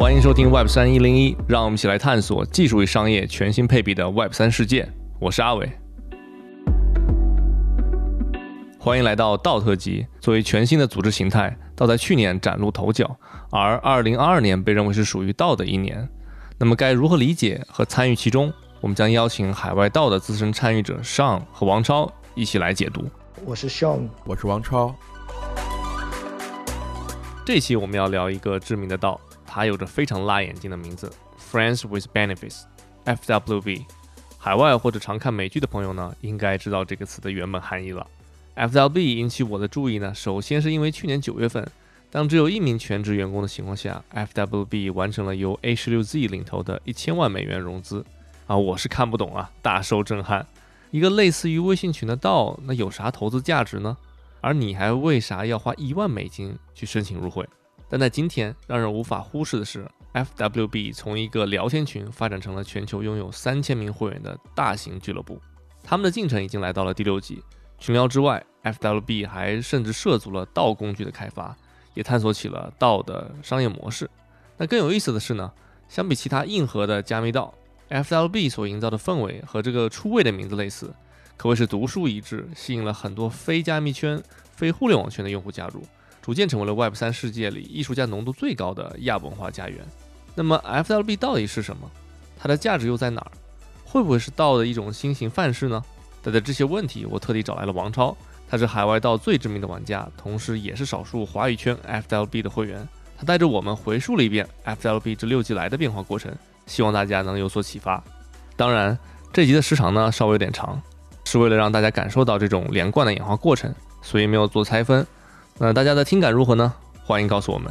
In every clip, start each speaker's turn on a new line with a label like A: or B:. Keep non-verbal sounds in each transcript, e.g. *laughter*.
A: 欢迎收听 Web 三一零一，让我们一起来探索技术与商业全新配比的 Web 三世界。我是阿伟，欢迎来到道特辑。作为全新的组织形态，道在去年崭露头角，而二零二二年被认为是属于道的一年。那么该如何理解和参与其中？我们将邀请海外道的资深参与者 Sean 和王超一起来解读。
B: 我是 Sean，
C: 我是王超。
A: 这期我们要聊一个知名的道。它有着非常辣眼睛的名字，Friends with Benefits，FWB。海外或者常看美剧的朋友呢，应该知道这个词的原本含义了。FWB 引起我的注意呢，首先是因为去年九月份，当只有一名全职员工的情况下，FWB 完成了由 A 十六 Z 领投的一千万美元融资。啊，我是看不懂啊，大受震撼。一个类似于微信群的道，那有啥投资价值呢？而你还为啥要花一万美金去申请入会？但在今天，让人无法忽视的是，FWB 从一个聊天群发展成了全球拥有三千名会员的大型俱乐部。他们的进程已经来到了第六级。群聊之外，FWB 还甚至涉足了道工具的开发，也探索起了道的商业模式。那更有意思的是呢，相比其他硬核的加密道，FWB 所营造的氛围和这个出位的名字类似，可谓是独树一帜，吸引了很多非加密圈、非互联网圈的用户加入。逐渐成为了 Web 三世界里艺术家浓度最高的亚文化家园。那么 FLB 到底是什么？它的价值又在哪儿？会不会是道的一种新型范式呢？带着这些问题，我特地找来了王超，他是海外道最知名的玩家，同时也是少数华语圈 FLB 的会员。他带着我们回溯了一遍 FLB 这六季来的变化过程，希望大家能有所启发。当然，这集的时长呢稍微有点长，是为了让大家感受到这种连贯的演化过程，所以没有做拆分。那大家的听感如何呢？欢迎告诉我们。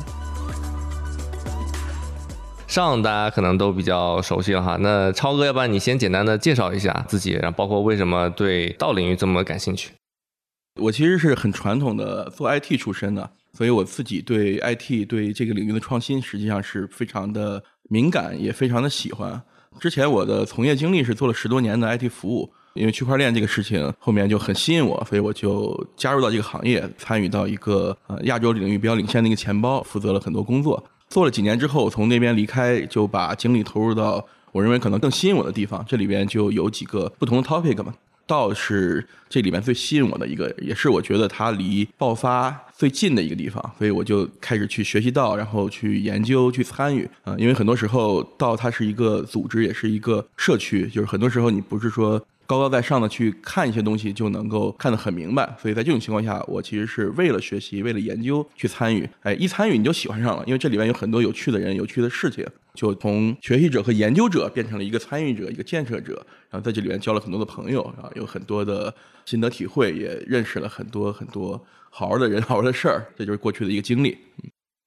A: 上大家可能都比较熟悉了哈，那超哥，要不然你先简单的介绍一下自己，然后包括为什么对道领域这么感兴趣。
C: 我其实是很传统的做 IT 出身的，所以我自己对 IT 对这个领域的创新实际上是非常的敏感，也非常的喜欢。之前我的从业经历是做了十多年的 IT 服务。因为区块链这个事情后面就很吸引我，所以我就加入到这个行业，参与到一个呃亚洲领域比较领先的一个钱包，负责了很多工作。做了几年之后，从那边离开，就把精力投入到我认为可能更吸引我的地方。这里边就有几个不同的 topic 嘛，道是这里面最吸引我的一个，也是我觉得它离爆发最近的一个地方，所以我就开始去学习道，然后去研究、去参与啊。因为很多时候道它是一个组织，也是一个社区，就是很多时候你不是说。高高在上的去看一些东西，就能够看得很明白。所以在这种情况下，我其实是为了学习、为了研究去参与。哎，一参与你就喜欢上了，因为这里面有很多有趣的人、有趣的事情，就从学习者和研究者变成了一个参与者、一个建设者。然后在这里面交了很多的朋友，啊，有很多的心得体会，也认识了很多很多好玩的人、好玩的事儿。这就是过去的一个经历。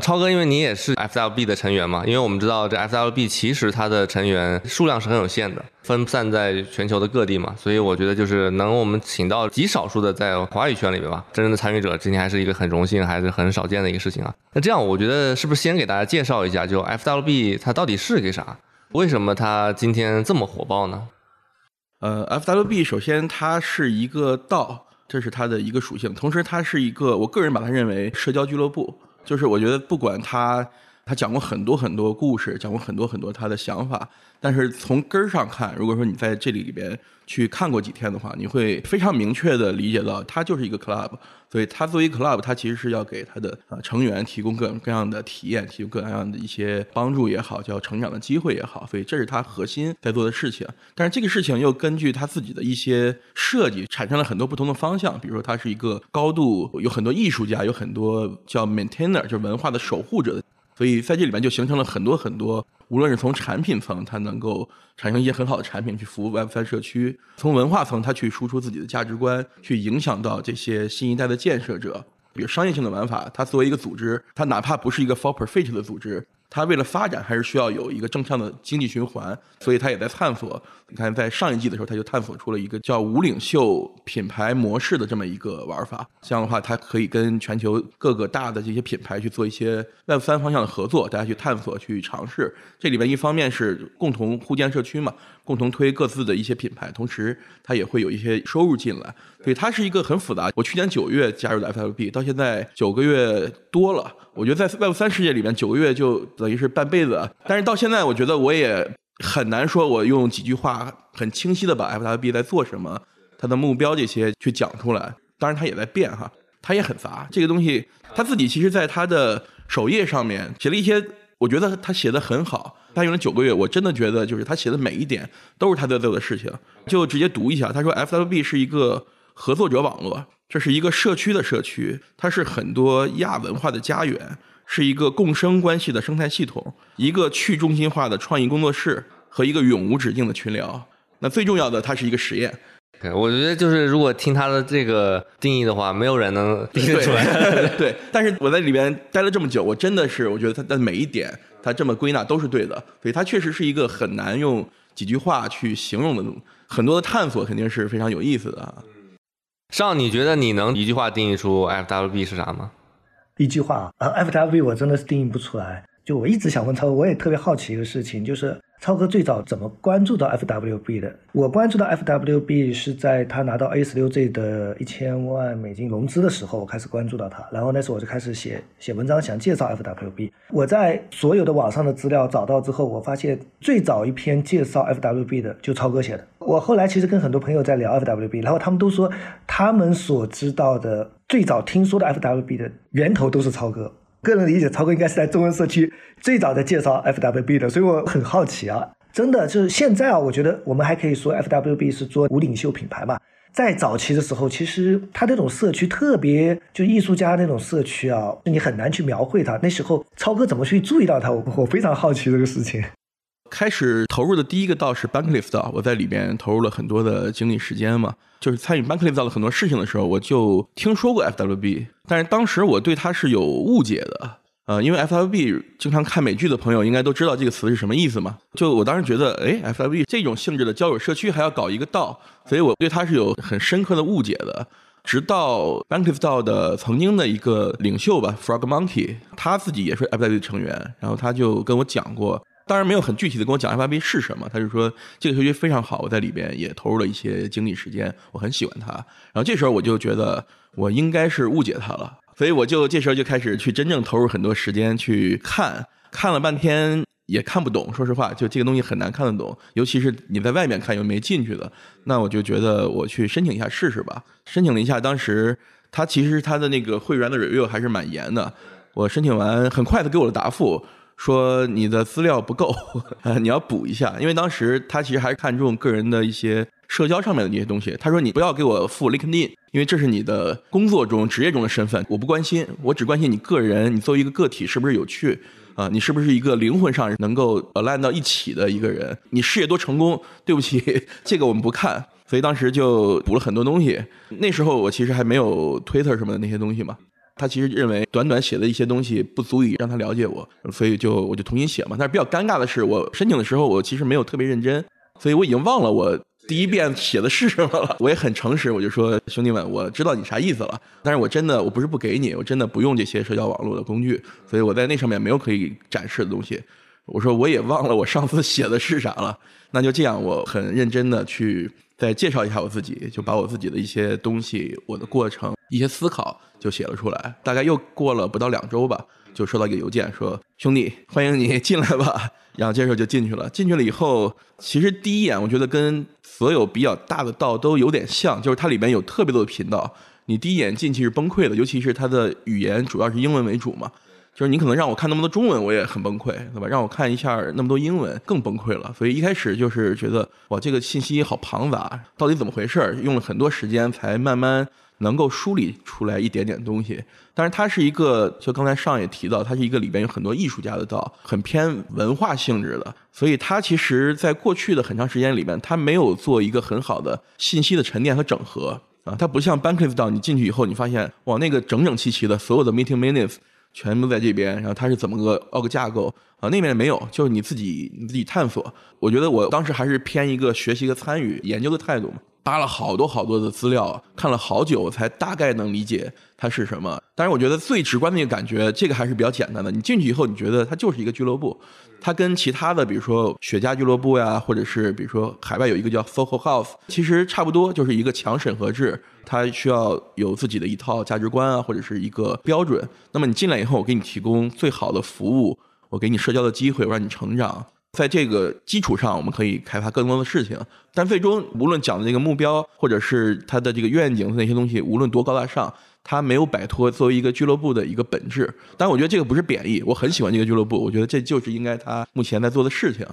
A: 超哥，因为你也是 FLB 的成员嘛，因为我们知道这 FLB 其实它的成员数量是很有限的，分散在全球的各地嘛，所以我觉得就是能我们请到极少数的在华语圈里面吧，真正的参与者，今天还是一个很荣幸，还是很少见的一个事情啊。那这样，我觉得是不是先给大家介绍一下，就 FLB 它到底是个啥？为什么它今天这么火爆呢？
C: 呃，FWB 首先它是一个道，这是它的一个属性，同时它是一个，我个人把它认为社交俱乐部。就是我觉得，不管他，他讲过很多很多故事，讲过很多很多他的想法，但是从根儿上看，如果说你在这里里边。去看过几天的话，你会非常明确的理解到，他就是一个 club，所以他作为 club，他其实是要给他的啊成员提供各种各样的体验，提供各种各样的一些帮助也好，叫成长的机会也好，所以这是他核心在做的事情。但是这个事情又根据他自己的一些设计，产生了很多不同的方向。比如说，它是一个高度有很多艺术家，有很多叫 maintainer，就是文化的守护者的。所以在这里面就形成了很多很多，无论是从产品层，它能够产生一些很好的产品去服务 Web 三社区；从文化层，它去输出自己的价值观，去影响到这些新一代的建设者。比如商业性的玩法，它作为一个组织，它哪怕不是一个 for profit 的组织。它为了发展，还是需要有一个正向的经济循环，所以它也在探索。你看，在上一季的时候，他就探索出了一个叫“无领袖品牌模式”的这么一个玩法。这样的话，它可以跟全球各个大的这些品牌去做一些 Web 三方向的合作，大家去探索、去尝试。这里边一方面是共同互建社区嘛，共同推各自的一些品牌，同时它也会有一些收入进来。所以它是一个很复杂。我去年九月加入的 FLB，到现在九个月多了。我觉得在 Web 三世界里面，九个月就。等于是半辈子。但是到现在，我觉得我也很难说我用几句话很清晰的把 FWB 在做什么、它的目标这些去讲出来。当然，它也在变哈，它也很杂。这个东西他自己其实在他的首页上面写了一些，我觉得他写的很好。他用了九个月，我真的觉得就是他写的每一点都是他在做的事情。就直接读一下，他说 FWB 是一个合作者网络，这是一个社区的社区，它是很多亚文化的家园，是一个共生关系的生态系统，一个去中心化的创意工作室和一个永无止境的群聊。那最重要的，它是一个实验。
A: 对我觉得就是如果听他的这个定义的话，没有人能定得出来。*laughs*
C: 对，但是我在里边待了这么久，我真的是我觉得他的每一点，他这么归纳都是对的。所以它确实是一个很难用几句话去形容的，很多的探索肯定是非常有意思的。
A: 上，你觉得你能一句话定义出 FWB 是啥吗？
B: 一句话，啊 fwv 我真的是定义不出来。就我一直想问超哥，我也特别好奇一个事情，就是超哥最早怎么关注到 FWB 的？我关注到 FWB 是在他拿到 A 十六 Z 的一千万美金融资的时候，我开始关注到他。然后那时候我就开始写写文章，想介绍 FWB。我在所有的网上的资料找到之后，我发现最早一篇介绍 FWB 的就超哥写的。我后来其实跟很多朋友在聊 FWB，然后他们都说他们所知道的最早听说的 FWB 的源头都是超哥。个人理解，超哥应该是在中文社区最早在介绍 FWB 的，所以我很好奇啊，真的就是现在啊，我觉得我们还可以说 FWB 是做无领袖品牌嘛。在早期的时候，其实它这种社区特别，就艺术家那种社区啊，你很难去描绘它。那时候超哥怎么去注意到它？我 *laughs* 我非常好奇这个事情。
C: 开始投入的第一个道是 Banklift 道，我在里边投入了很多的精力时间嘛，就是参与 Banklift 道的很多事情的时候，我就听说过 FWB，但是当时我对它是有误解的，呃，因为 FWB 经常看美剧的朋友应该都知道这个词是什么意思嘛，就我当时觉得，哎，FWB 这种性质的交友社区还要搞一个道，所以我对它是有很深刻的误解的。直到 Banklift 道的曾经的一个领袖吧，Frog Monkey，他自己也是 FWB 成员，然后他就跟我讲过。当然没有很具体的跟我讲 FIB 是什么，他就说这个社区非常好，我在里边也投入了一些精力时间，我很喜欢它。然后这时候我就觉得我应该是误解它了，所以我就这时候就开始去真正投入很多时间去看，看了半天也看不懂。说实话，就这个东西很难看得懂，尤其是你在外面看又没进去的，那我就觉得我去申请一下试试吧。申请了一下，当时他其实他的那个会员的 review 还是蛮严的，我申请完很快的给我的答复。说你的资料不够，*laughs* 你要补一下，因为当时他其实还是看重个人的一些社交上面的那些东西。他说你不要给我附 LinkedIn，因为这是你的工作中职业中的身份，我不关心，我只关心你个人，你作为一个个体是不是有趣啊？你是不是一个灵魂上能够 align 到一起的一个人？你事业多成功？对不起，*laughs* 这个我们不看。所以当时就补了很多东西。那时候我其实还没有 Twitter 什么的那些东西嘛。他其实认为短短写的一些东西不足以让他了解我，所以就我就重新写嘛。但是比较尴尬的是，我申请的时候我其实没有特别认真，所以我已经忘了我第一遍写的是什么了。*laughs* 我也很诚实，我就说兄弟们，我知道你啥意思了，但是我真的我不是不给你，我真的不用这些社交网络的工具，所以我在那上面没有可以展示的东西。我说我也忘了我上次写的是啥了，那就这样，我很认真的去再介绍一下我自己，就把我自己的一些东西、我的过程、一些思考就写了出来。大概又过了不到两周吧，就收到一个邮件说：“兄弟，欢迎你进来吧。”然后这时候就进去了。进去了以后，其实第一眼我觉得跟所有比较大的道都有点像，就是它里面有特别多的频道，你第一眼进去是崩溃的，尤其是它的语言主要是英文为主嘛。就是你可能让我看那么多中文，我也很崩溃，对吧？让我看一下那么多英文，更崩溃了。所以一开始就是觉得，哇，这个信息好庞杂，到底怎么回事？用了很多时间才慢慢能够梳理出来一点点东西。但是它是一个，就刚才上也提到，它是一个里边有很多艺术家的道，很偏文化性质的。所以它其实在过去的很长时间里面，它没有做一个很好的信息的沉淀和整合啊。它不像 Banklift 道，你进去以后，你发现哇，那个整整齐齐的所有的 Meeting Minutes。全部在这边，然后它是怎么个奥个架构啊？那边没有，就是你自己你自己探索。我觉得我当时还是偏一个学习和参与研究的态度嘛，扒了好多好多的资料，看了好久才大概能理解它是什么。但是我觉得最直观的一个感觉，这个还是比较简单的。你进去以后，你觉得它就是一个俱乐部。它跟其他的，比如说雪茄俱乐部呀，或者是比如说海外有一个叫 Focal House，其实差不多，就是一个强审核制，它需要有自己的一套价值观啊，或者是一个标准。那么你进来以后，我给你提供最好的服务，我给你社交的机会，我让你成长。在这个基础上，我们可以开发更多的事情。但最终，无论讲的这个目标，或者是它的这个愿景那些东西，无论多高大上，他没有摆脱作为一个俱乐部的一个本质。但我觉得这个不是贬义，我很喜欢这个俱乐部，我觉得这就是应该他目前在做的事情。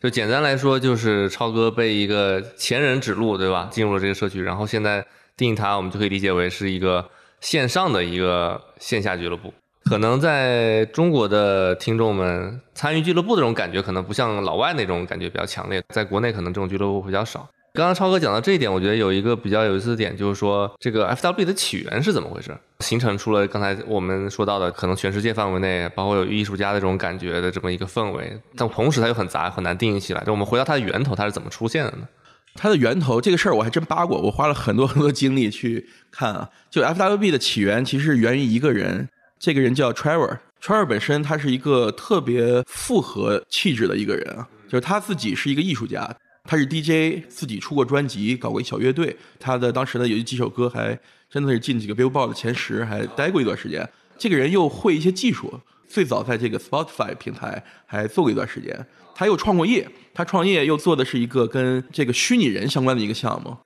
A: 就简单来说，就是超哥被一个前人指路，对吧？进入了这个社区，然后现在定义它，我们就可以理解为是一个线上的一个线下俱乐部。可能在中国的听众们参与俱乐部的这种感觉，可能不像老外那种感觉比较强烈。在国内，可能这种俱乐部比较少。刚刚超哥讲到这一点，我觉得有一个比较有意思的点，就是说这个 F W B 的起源是怎么回事，形成出了刚才我们说到的，可能全世界范围内，包括有艺术家的这种感觉的这么一个氛围。但同时它又很杂，很难定义起来。就我们回到它的源头，它是怎么出现的呢？
C: 它的源头这个事儿我还真扒过，我花了很多很多精力去看啊。就 FWB 的起源其实源于一个人。这个人叫 Trevor，Trevor 本身他是一个特别复合气质的一个人啊，就是他自己是一个艺术家，他是 DJ，自己出过专辑，搞过一小乐队，他的当时呢有几首歌还真的是进几个 Billboard 的前十，还待过一段时间。这个人又会一些技术，最早在这个 Spotify 平台还做过一段时间。他又创过业，他创业又做的是一个跟这个虚拟人相关的一个项目。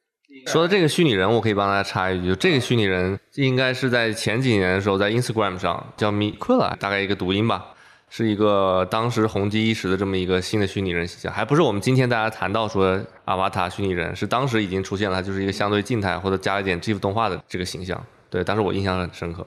A: 说到这个虚拟人，我可以帮大家插一句，这个虚拟人应该是在前几年的时候，在 Instagram 上叫 Miquela，大概一个读音吧，是一个当时红极一时的这么一个新的虚拟人形象，还不是我们今天大家谈到说阿瓦塔虚拟人，是当时已经出现了，就是一个相对静态或者加了一点 GIF 动画的这个形象。对，当时我印象很深刻，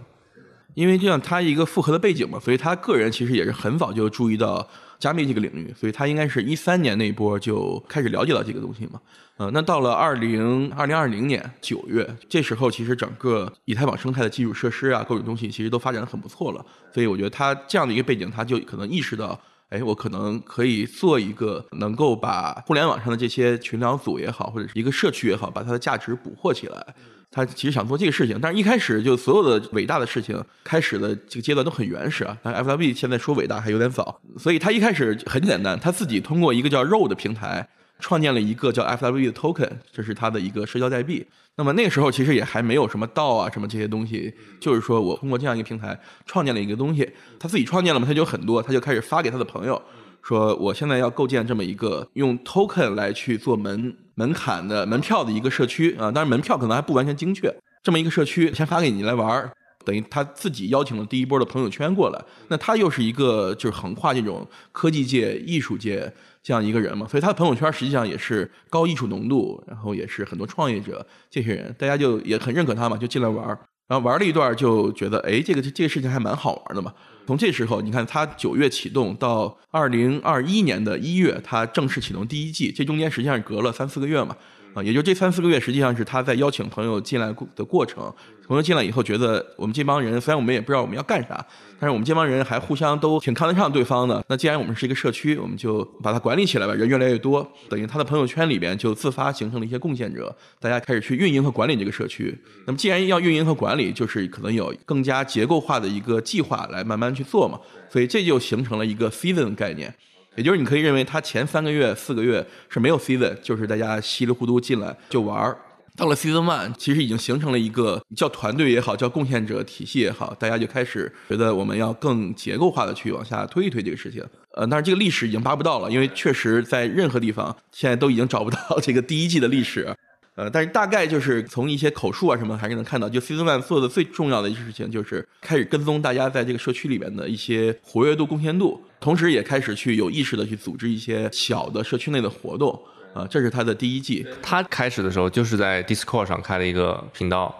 C: 因为就像他一个复合的背景嘛，所以他个人其实也是很早就注意到加密这个领域，所以他应该是一三年那一波就开始了解到这个东西嘛。呃，那到了二零二零二零年九月，这时候其实整个以太坊生态的基础设施啊，各种东西其实都发展的很不错了。所以我觉得他这样的一个背景，他就可能意识到，哎，我可能可以做一个能够把互联网上的这些群聊组也好，或者是一个社区也好，把它的价值捕获起来。他其实想做这个事情，但是一开始就所有的伟大的事情开始的这个阶段都很原始啊。但 F W B 现在说伟大还有点早，所以他一开始很简单，他自己通过一个叫 r o 的平台。创建了一个叫 FWB 的 token，这是他的一个社交代币。那么那个时候其实也还没有什么道啊什么这些东西，就是说我通过这样一个平台创建了一个东西，他自己创建了嘛，他就很多，他就开始发给他的朋友，说我现在要构建这么一个用 token 来去做门门槛的门票的一个社区啊，当然门票可能还不完全精确，这么一个社区先发给你来玩儿，等于他自己邀请了第一波的朋友圈过来，那他又是一个就是横跨这种科技界、艺术界。这样一个人嘛，所以他的朋友圈实际上也是高艺术浓度，然后也是很多创业者这些人，大家就也很认可他嘛，就进来玩然后玩了一段就觉得，哎，这个这个事情还蛮好玩的嘛。从这时候，你看它九月启动到二零二一年的一月，它正式启动第一季，这中间实际上隔了三四个月嘛。啊，也就这三四个月，实际上是他在邀请朋友进来的过程。朋友进来以后，觉得我们这帮人虽然我们也不知道我们要干啥，但是我们这帮人还互相都挺看得上对方的。那既然我们是一个社区，我们就把它管理起来吧。人越来越多，等于他的朋友圈里边就自发形成了一些贡献者，大家开始去运营和管理这个社区。那么既然要运营和管理，就是可能有更加结构化的一个计划来慢慢去做嘛。所以这就形成了一个 season 概念。也就是你可以认为，他前三个月、四个月是没有 season，就是大家稀里糊涂进来就玩儿。到了 season one，其实已经形成了一个叫团队也好，叫贡献者体系也好，大家就开始觉得我们要更结构化的去往下推一推这个事情。呃，但是这个历史已经扒不到了，因为确实在任何地方现在都已经找不到这个第一季的历史。呃，但是大概就是从一些口述啊什么，还是能看到，就 Season One 做的最重要的一件事情，就是开始跟踪大家在这个社区里面的一些活跃度、贡献度，同时也开始去有意识的去组织一些小的社区内的活动。啊，这是他的第一季。
A: 他开始的时候就是在 Discord 上开了一个频道。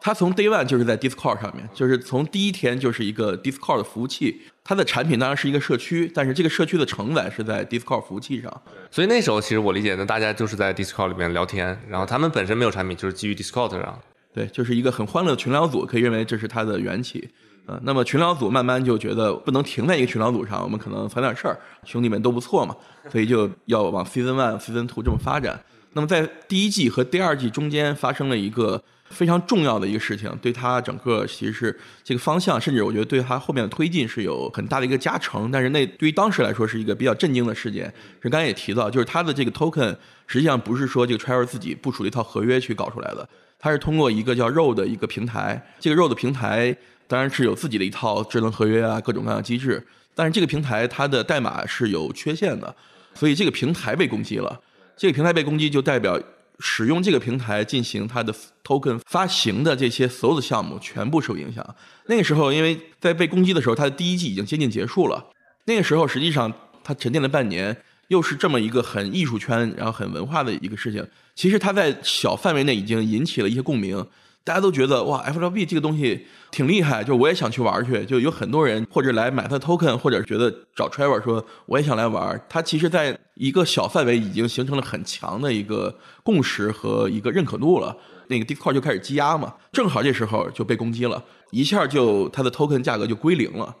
C: 他从 Day One 就是在 Discord 上面，就是从第一天就是一个 Discord 的服务器。它的产品当然是一个社区，但是这个社区的承载是在 Discord 服务器上。
A: 所以那时候其实我理解的，大家就是在 Discord 里面聊天，然后他们本身没有产品，就是基于 Discord 上。
C: 对，就是一个很欢乐的群聊组，可以认为这是它的缘起。呃，那么群聊组慢慢就觉得不能停在一个群聊组上，我们可能攒点事儿，兄弟们都不错嘛，所以就要往 Season One、Season Two 这么发展。那么在第一季和第二季中间发生了一个。非常重要的一个事情，对他整个其实是这个方向，甚至我觉得对他后面的推进是有很大的一个加成。但是那对于当时来说是一个比较震惊的事件。是刚才也提到，就是他的这个 token 实际上不是说这个 Trevor 自己部署了一套合约去搞出来的，他是通过一个叫 Road 的一个平台。这个 Road 平台当然是有自己的一套智能合约啊，各种各样的机制。但是这个平台它的代码是有缺陷的，所以这个平台被攻击了。这个平台被攻击，就代表使用这个平台进行它的 token 发行的这些所有的项目全部受影响。那个时候，因为在被攻击的时候，它的第一季已经接近结束了。那个时候，实际上它沉淀了半年，又是这么一个很艺术圈，然后很文化的一个事情。其实它在小范围内已经引起了一些共鸣。大家都觉得哇，F L B 这个东西挺厉害，就我也想去玩去。就有很多人或者来买它 token，或者觉得找 Trevor 说我也想来玩。它其实在一个小范围已经形成了很强的一个共识和一个认可度了。那个 Discord 就开始积压嘛，正好这时候就被攻击了，一下就它的 token 价格就归零了。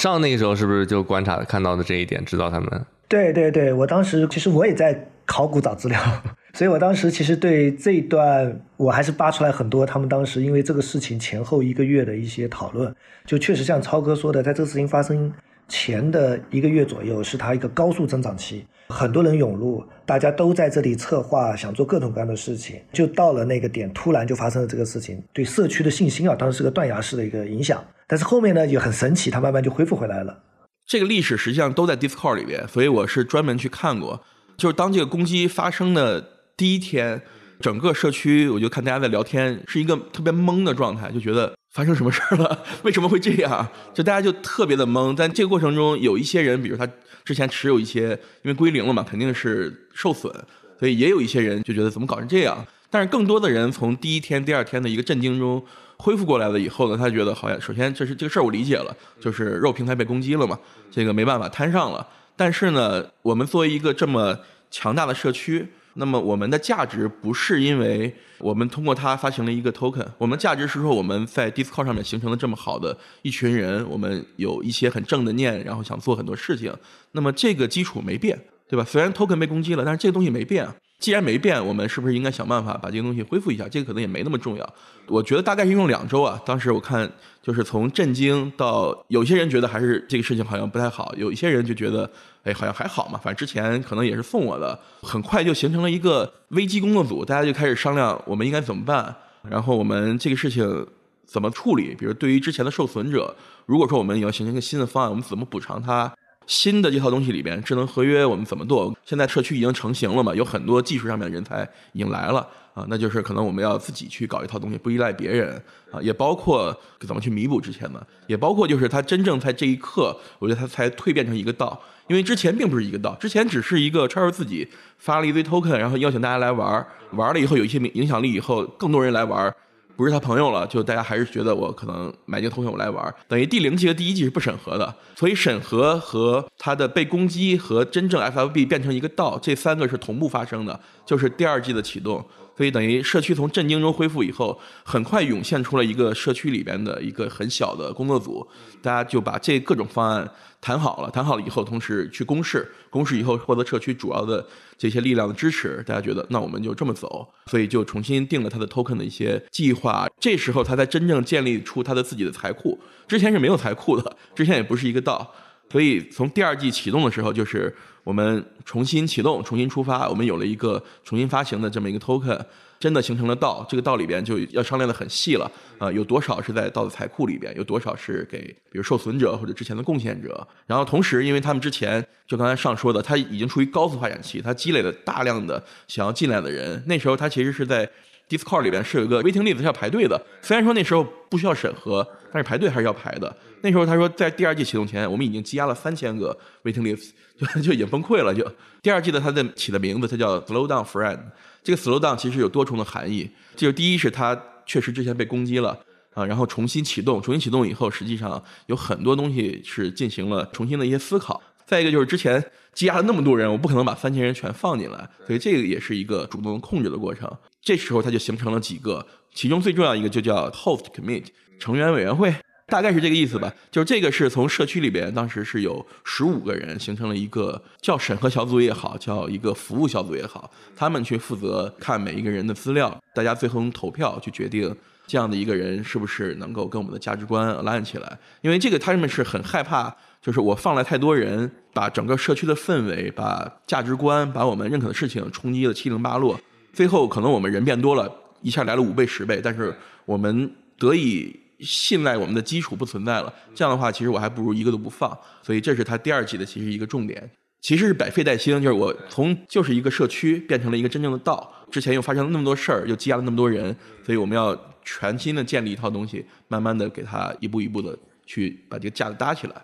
A: 上那个时候是不是就观察看到的这一点，知道他们？
B: 对对对，我当时其实我也在考古找资料。*laughs* 所以我当时其实对这一段，我还是扒出来很多他们当时因为这个事情前后一个月的一些讨论，就确实像超哥说的，在这个事情发生前的一个月左右，是他一个高速增长期，很多人涌入，大家都在这里策划，想做各种各样的事情，就到了那个点，突然就发生了这个事情，对社区的信心啊，当时是个断崖式的一个影响。但是后面呢，也很神奇，它慢慢就恢复回来了。
C: 这个历史实际上都在 Discord 里边，所以我是专门去看过，就是当这个攻击发生的。第一天，整个社区我就看大家在聊天，是一个特别懵的状态，就觉得发生什么事儿了？为什么会这样？就大家就特别的懵。但这个过程中，有一些人，比如他之前持有一些，因为归零了嘛，肯定是受损，所以也有一些人就觉得怎么搞成这样。但是更多的人从第一天、第二天的一个震惊中恢复过来了以后呢，他觉得好像首先这是这个事儿我理解了，就是肉平台被攻击了嘛，这个没办法摊上了。但是呢，我们作为一个这么强大的社区。那么我们的价值不是因为我们通过它发行了一个 token，我们价值是说我们在 Discord 上面形成了这么好的一群人，我们有一些很正的念，然后想做很多事情。那么这个基础没变，对吧？虽然 token 被攻击了，但是这个东西没变。既然没变，我们是不是应该想办法把这个东西恢复一下？这个可能也没那么重要。我觉得大概是用两周啊。当时我看就是从震惊到有些人觉得还是这个事情好像不太好，有一些人就觉得。哎，好像还好嘛，反正之前可能也是送我的，很快就形成了一个危机工作组，大家就开始商量我们应该怎么办，然后我们这个事情怎么处理？比如对于之前的受损者，如果说我们要形成一个新的方案，我们怎么补偿他？新的这套东西里边，智能合约我们怎么做？现在社区已经成型了嘛，有很多技术上面的人才已经来了。啊，那就是可能我们要自己去搞一套东西，不依赖别人啊，也包括怎么去弥补之前的，也包括就是他真正在这一刻，我觉得他才蜕变成一个道，因为之前并不是一个道，之前只是一个超 r 自己发了一堆 token，然后邀请大家来玩，玩了以后有一些影响力以后，更多人来玩，不是他朋友了，就大家还是觉得我可能买这个同学我来玩，等于第零季和第一季是不审核的，所以审核和他的被攻击和真正 FFB 变成一个道，这三个是同步发生的，就是第二季的启动。所以等于社区从震惊中恢复以后，很快涌现出了一个社区里边的一个很小的工作组，大家就把这各种方案谈好了，谈好了以后，同时去公示，公示以后获得社区主要的这些力量的支持，大家觉得那我们就这么走，所以就重新定了他的 token 的一些计划。这时候他才真正建立出他的自己的财库，之前是没有财库的，之前也不是一个道。所以从第二季启动的时候，就是我们重新启动、重新出发，我们有了一个重新发行的这么一个 token，真的形成了道。这个道里边就要商量的很细了啊，有多少是在道的财库里边，有多少是给比如受损者或者之前的贡献者。然后同时，因为他们之前就刚才上说的，他已经处于高速发展期，他积累了大量的想要进来的人。那时候他其实是在 Discord 里边是有一个 waiting list 是要排队的，虽然说那时候不需要审核，但是排队还是要排的。那时候他说，在第二季启动前，我们已经积压了三千个 waiting list，*laughs* 就就已经崩溃了。就第二季的他的起的名字，它叫 Slow Down Friend。这个 Slow Down 其实有多重的含义，就是第一是它确实之前被攻击了啊，然后重新启动，重新启动以后，实际上有很多东西是进行了重新的一些思考。再一个就是之前积压了那么多人，我不可能把三千人全放进来，所以这个也是一个主动控制的过程。这时候它就形成了几个，其中最重要一个就叫 Host Commit 成员委员会。大概是这个意思吧，就是这个是从社区里边，当时是有十五个人形成了一个叫审核小组也好，叫一个服务小组也好，他们去负责看每一个人的资料，大家最后用投票去决定这样的一个人是不是能够跟我们的价值观 align 起来。因为这个他们是很害怕，就是我放了太多人，把整个社区的氛围、把价值观、把我们认可的事情冲击的七零八落，最后可能我们人变多了，一下来了五倍十倍，但是我们得以。信赖我们的基础不存在了。这样的话，其实我还不如一个都不放。所以这是他第二季的其实一个重点，其实是百废待兴，就是我从就是一个社区变成了一个真正的道。之前又发生了那么多事儿，又积压了那么多人，所以我们要全新的建立一套东西，慢慢的给它一步一步的去把这个架子搭起来。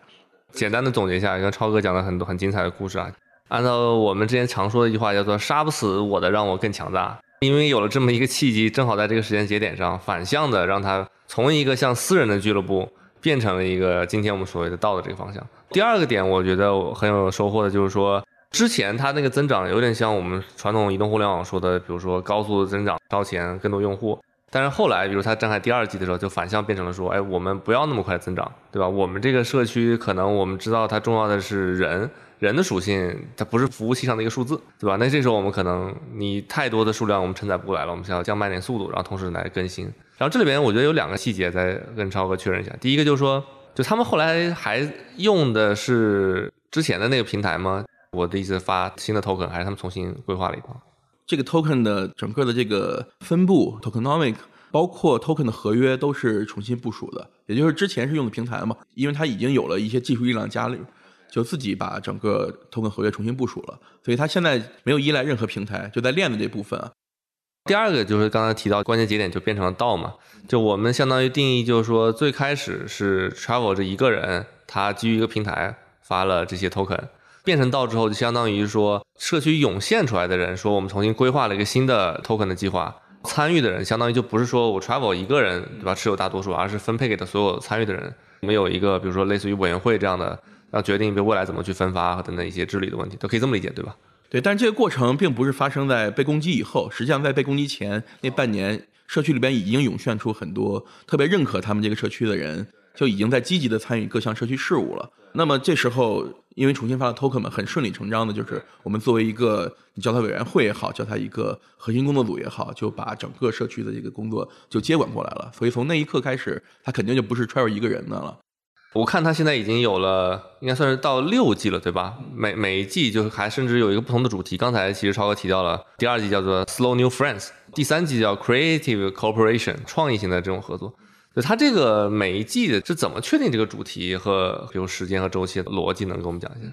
A: 简单的总结一下，跟超哥讲了很多很精彩的故事啊。按照我们之前常说的一句话，叫做“杀不死我的，让我更强大”。因为有了这么一个契机，正好在这个时间节点上，反向的让它从一个像私人的俱乐部，变成了一个今天我们所谓的道的这个方向。第二个点，我觉得我很有收获的，就是说之前它那个增长有点像我们传统移动互联网说的，比如说高速增长、烧钱、更多用户。但是后来，比如它展开第二季的时候，就反向变成了说，哎，我们不要那么快增长，对吧？我们这个社区可能我们知道它重要的是人。人的属性，它不是服务器上的一个数字，对吧？那这时候我们可能你太多的数量我们承载不过来了，我们想要降慢点速度，然后同时来更新。然后这里边我觉得有两个细节再跟超哥确认一下。第一个就是说，就他们后来还用的是之前的那个平台吗？我的意思发新的 token 还是他们重新规划了一套？
C: 这个 token 的整个的这个分布 tokenomic，包括 token 的合约都是重新部署的，也就是之前是用的平台嘛，因为它已经有了一些技术力量加入。就自己把整个 token 合约重新部署了，所以它现在没有依赖任何平台，就在链的这部分啊。
A: 第二个就是刚才提到关键节点就变成了道嘛，就我们相当于定义就是说最开始是 travel 这一个人，他基于一个平台发了这些 token，变成道之后就相当于说社区涌现出来的人说我们重新规划了一个新的 token 的计划，参与的人相当于就不是说我 travel 一个人对吧持有大多数，而是分配给的所有参与的人，我们有一个比如说类似于委员会这样的。要决定，未来怎么去分发等等一些治理的问题，都可以这么理解，对吧？
C: 对，但是这个过程并不是发生在被攻击以后，实际上在被攻击前那半年，社区里边已经涌现出很多特别认可他们这个社区的人，就已经在积极的参与各项社区事务了。那么这时候，因为重新发了 token 嘛，很顺理成章的就是我们作为一个你叫它委员会也好，叫它一个核心工作组也好，就把整个社区的这个工作就接管过来了。所以从那一刻开始，他肯定就不是 Travel 一个人的了。
A: 我看他现在已经有了，应该算是到六季了，对吧？每每一季就是还甚至有一个不同的主题。刚才其实超哥提到了，第二季叫做 Slow New Friends，第三季叫 Creative Cooperation，创意型的这种合作。就他这个每一季的是怎么确定这个主题和比如时间和周期的逻辑，能给我们讲一下？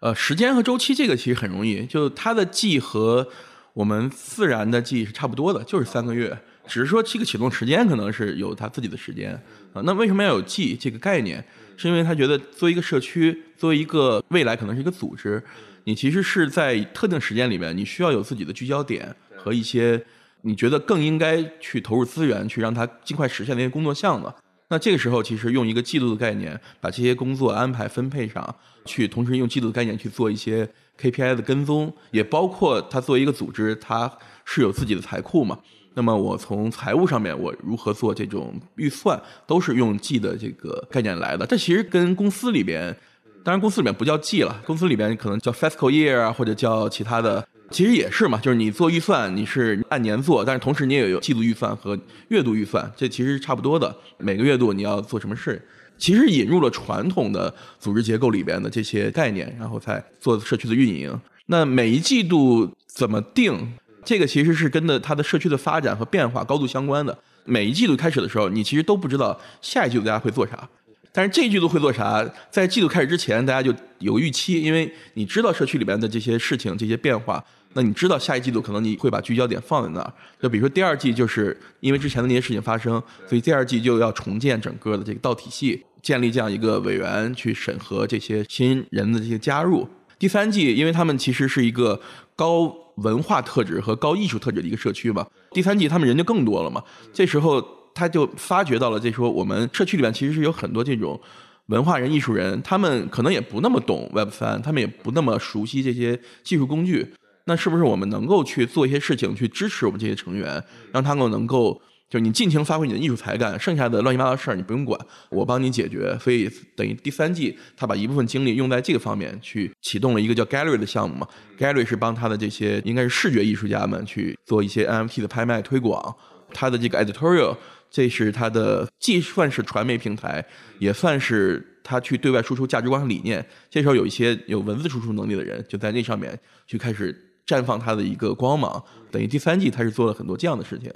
C: 呃，时间和周期这个其实很容易，就它的季和我们自然的季是差不多的，就是三个月。只是说这个启动时间可能是有他自己的时间啊，那为什么要有 G 这个概念？是因为他觉得作为一个社区，作为一个未来可能是一个组织，你其实是在特定时间里面，你需要有自己的聚焦点和一些你觉得更应该去投入资源去让它尽快实现的一些工作项目。那这个时候，其实用一个季度的概念，把这些工作安排分配上去，同时用季度的概念去做一些 KPI 的跟踪，也包括它作为一个组织，它是有自己的财库嘛。那么我从财务上面，我如何做这种预算，都是用季的这个概念来的。这其实跟公司里边，当然公司里面不叫季了，公司里边可能叫 fiscal year 啊，或者叫其他的，其实也是嘛，就是你做预算，你是按年做，但是同时你也有季度预算和月度预算，这其实差不多的。每个月度你要做什么事，其实引入了传统的组织结构里边的这些概念，然后再做社区的运营。那每一季度怎么定？这个其实是跟的它的社区的发展和变化高度相关的。每一季度开始的时候，你其实都不知道下一季度大家会做啥，但是这一季度会做啥，在季度开始之前，大家就有预期，因为你知道社区里边的这些事情、这些变化，那你知道下一季度可能你会把聚焦点放在那儿。就比如说第二季，就是因为之前的那些事情发生，所以第二季就要重建整个的这个道体系，建立这样一个委员去审核这些新人的这些加入。第三季，因为他们其实是一个高文化特质和高艺术特质的一个社区嘛，第三季他们人就更多了嘛。这时候他就发觉到了，这时候我们社区里面其实是有很多这种文化人、艺术人，他们可能也不那么懂 Web 三，他们也不那么熟悉这些技术工具。那是不是我们能够去做一些事情，去支持我们这些成员，让他们能够？就是你尽情发挥你的艺术才干，剩下的乱七八糟事儿你不用管，我帮你解决。所以等于第三季，他把一部分精力用在这个方面，去启动了一个叫 Gallery 的项目嘛。Gallery 是帮他的这些应该是视觉艺术家们去做一些 NFT 的拍卖推广。他的这个 Editorial，这是他的既算是传媒平台，也算是他去对外输出价值观和理念。这时候有一些有文字输出能力的人，就在那上面去开始绽放他的一个光芒。等于第三季他是做了很多这样的事情。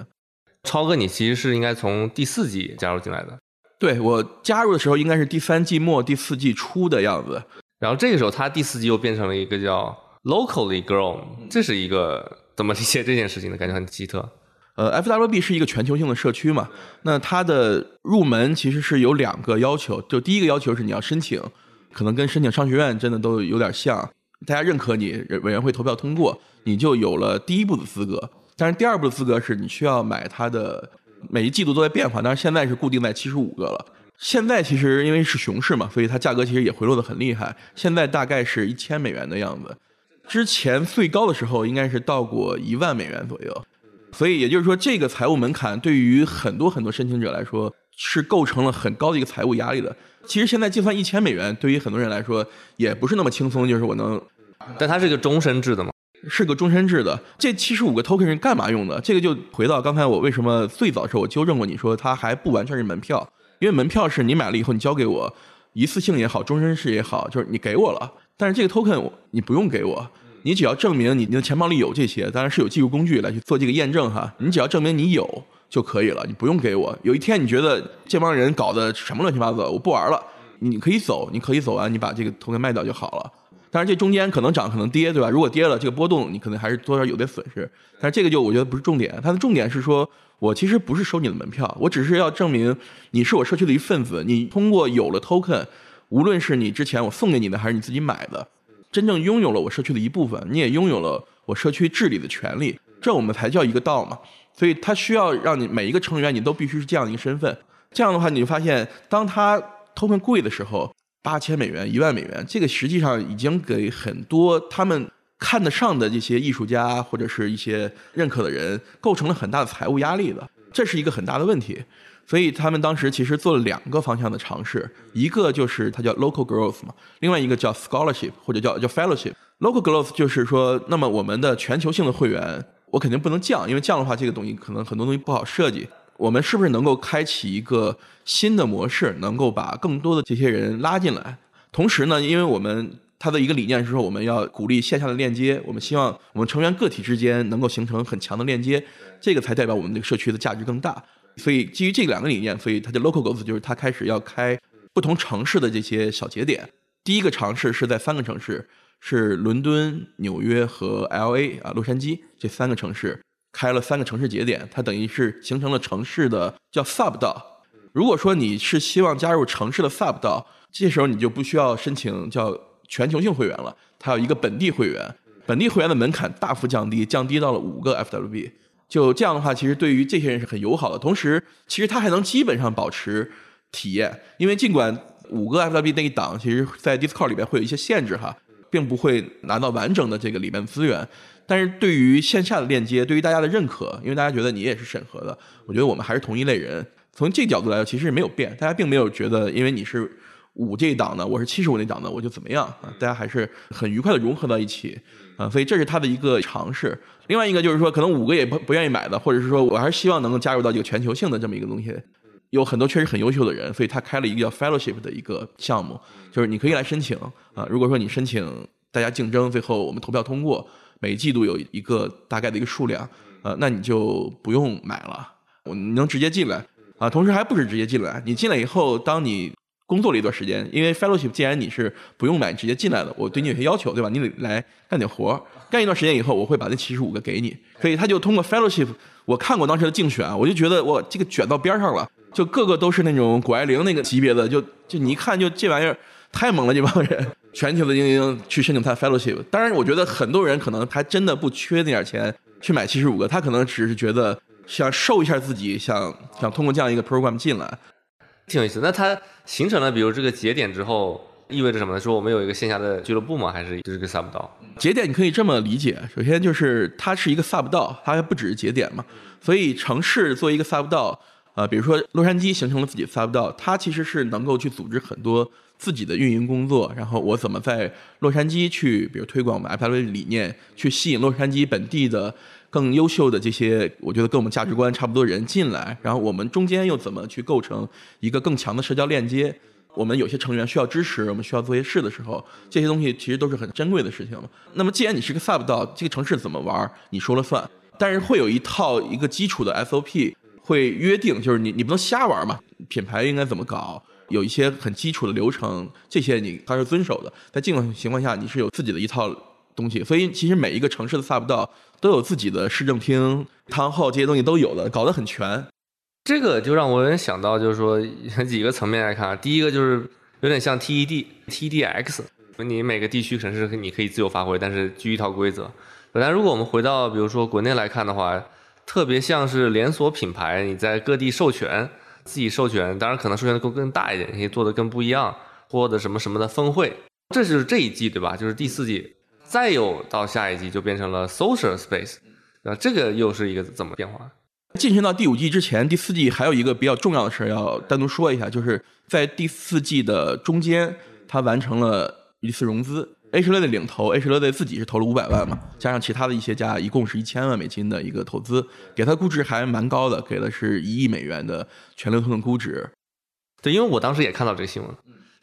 A: 超哥，你其实是应该从第四季加入进来的。
C: 对我加入的时候应该是第三季末第四季初的样子。
A: 然后这个时候他第四季又变成了一个叫 locally grown，这是一个怎么理解这件事情的感觉很奇特。
C: 呃，FWB 是一个全球性的社区嘛，那它的入门其实是有两个要求，就第一个要求是你要申请，可能跟申请商学院真的都有点像，大家认可你，委员会投票通过，你就有了第一步的资格。但是第二步的资格是你需要买它的，每一季度都在变化，但是现在是固定在七十五个了。现在其实因为是熊市嘛，所以它价格其实也回落的很厉害，现在大概是一千美元的样子。之前最高的时候应该是到过一万美元左右。所以也就是说，这个财务门槛对于很多很多申请者来说是构成了很高的一个财务压力的。其实现在就算一千美元，对于很多人来说也不是那么轻松。就是我能，
A: 但它是个终身制的嘛？
C: 是个终身制的。这七十五个 token 是干嘛用的？这个就回到刚才我为什么最早时候我纠正过你说它还不完全是门票，因为门票是你买了以后你交给我，一次性也好，终身制也好，就是你给我了。但是这个 token 你不用给我。你只要证明你你的钱包里有这些，当然是有技术工具来去做这个验证哈。你只要证明你有就可以了，你不用给我。有一天你觉得这帮人搞的什么乱七八糟，我不玩了，你可以走，你可以走完，你把这个 token 卖掉就好了。当然这中间可能涨可能跌，对吧？如果跌了，这个波动你可能还是多少有点损失。但是这个就我觉得不是重点，它的重点是说我其实不是收你的门票，我只是要证明你是我社区的一份子。你通过有了 token，无论是你之前我送给你的还是你自己买的。真正拥有了我社区的一部分，你也拥有了我社区治理的权利，这我们才叫一个道嘛。所以它需要让你每一个成员，你都必须是这样一个身份。这样的话，你就发现，当他 token 贵的时候，八千美元、一万美元，这个实际上已经给很多他们看得上的这些艺术家或者是一些认可的人，构成了很大的财务压力的。这是一个很大的问题。所以他们当时其实做了两个方向的尝试，一个就是它叫 local growth 嘛，另外一个叫 scholarship 或者叫叫 fellowship。local growth 就是说，那么我们的全球性的会员，我肯定不能降，因为降的话，这个东西可能很多东西不好设计。我们是不是能够开启一个新的模式，能够把更多的这些人拉进来？同时呢，因为我们它的一个理念是说，我们要鼓励线下的链接，我们希望我们成员个体之间能够形成很强的链接，这个才代表我们这个社区的价值更大。所以基于这两个理念，所以它的 local growth 就是它开始要开不同城市的这些小节点。第一个尝试是在三个城市，是伦敦、纽约和 L A 啊，洛杉矶这三个城市开了三个城市节点，它等于是形成了城市的叫 sub 道。如果说你是希望加入城市的 sub 道，这时候你就不需要申请叫全球性会员了，它有一个本地会员，本地会员的门槛大幅降低，降低到了五个 FWB。就这样的话，其实对于这些人是很友好的。同时，其实他还能基本上保持体验，因为尽管五个 FWB 那一档，其实在 Discord 里边会有一些限制哈，并不会拿到完整的这个里面资源。但是对于线下的链接，对于大家的认可，因为大家觉得你也是审核的，我觉得我们还是同一类人。从这个角度来说，其实是没有变，大家并没有觉得因为你是五这一档的，我是七十五那档的，我就怎么样啊？大家还是很愉快的融合到一起啊。所以这是他的一个尝试。另外一个就是说，可能五个也不不愿意买的，或者是说我还是希望能够加入到这个全球性的这么一个东西。有很多确实很优秀的人，所以他开了一个叫 fellowship 的一个项目，就是你可以来申请啊。如果说你申请，大家竞争，最后我们投票通过，每季度有一个大概的一个数量，呃，那你就不用买了，我你能直接进来啊。同时还不是直接进来，你进来以后，当你工作了一段时间，因为 fellowship 既然你是不用买直接进来的，我对你有些要求，对吧？你得来干点活。干一段时间以后，我会把那七十五个给你，所以他就通过 fellowship，我看过当时的竞选，我就觉得我这个卷到边上了，就个个都是那种谷爱凌那个级别的，就就你一看就这玩意儿太猛了，这帮人全球的精英去申请他的 fellowship。当然，我觉得很多人可能他真的不缺那点钱去买七十五个，他可能只是觉得想瘦一下自己，想想通过这样一个 program 进来，
A: 挺有意思。那它形成了比如这个节点之后。意味着什么呢？说我们有一个线下的俱乐部吗？还是就是个 sub 道
C: 节点？你可以这么理解，首先就是它是一个 sub 道，它还不只是节点嘛。所以城市作为一个 sub 道，呃，比如说洛杉矶形成了自己的 sub 道，它其实是能够去组织很多自己的运营工作。然后我怎么在洛杉矶去，比如推广我们 a p p 的理念，去吸引洛杉矶本地的更优秀的这些，我觉得跟我们价值观差不多人进来。然后我们中间又怎么去构成一个更强的社交链接？我们有些成员需要支持，我们需要做些事的时候，这些东西其实都是很珍贵的事情嘛。那么，既然你是个 sub 道，这个城市怎么玩，你说了算。但是会有一套一个基础的 SOP 会约定，就是你你不能瞎玩嘛。品牌应该怎么搞，有一些很基础的流程，这些你还是遵守的。在这种情况下，你是有自己的一套东西，所以其实每一个城市的 sub 道都有自己的市政厅、汤后这些东西都有的，搞得很全。
A: 这个就让我有点想到，就是说几个层面来看，第一个就是有点像 TED、TDX，你每个地区城市你可以自由发挥，但是居一套规则。但如果我们回到比如说国内来看的话，特别像是连锁品牌，你在各地授权，自己授权，当然可能授权的更更大一点，可以做的更不一样，或者什么什么的峰会，这就是这一季对吧？就是第四季，再有到下一季就变成了 social space，那这个又是一个怎么变化？
C: 进行到第五季之前，第四季还有一个比较重要的事儿要单独说一下，就是在第四季的中间，它完成了一次融资。H 乐队领投，H 乐队自己是投了五百万嘛，加上其他的一些家，一共是一千万美金的一个投资，给他估值还蛮高的，给的是一亿美元的全流通的估值。
A: 对，因为我当时也看到这个新闻，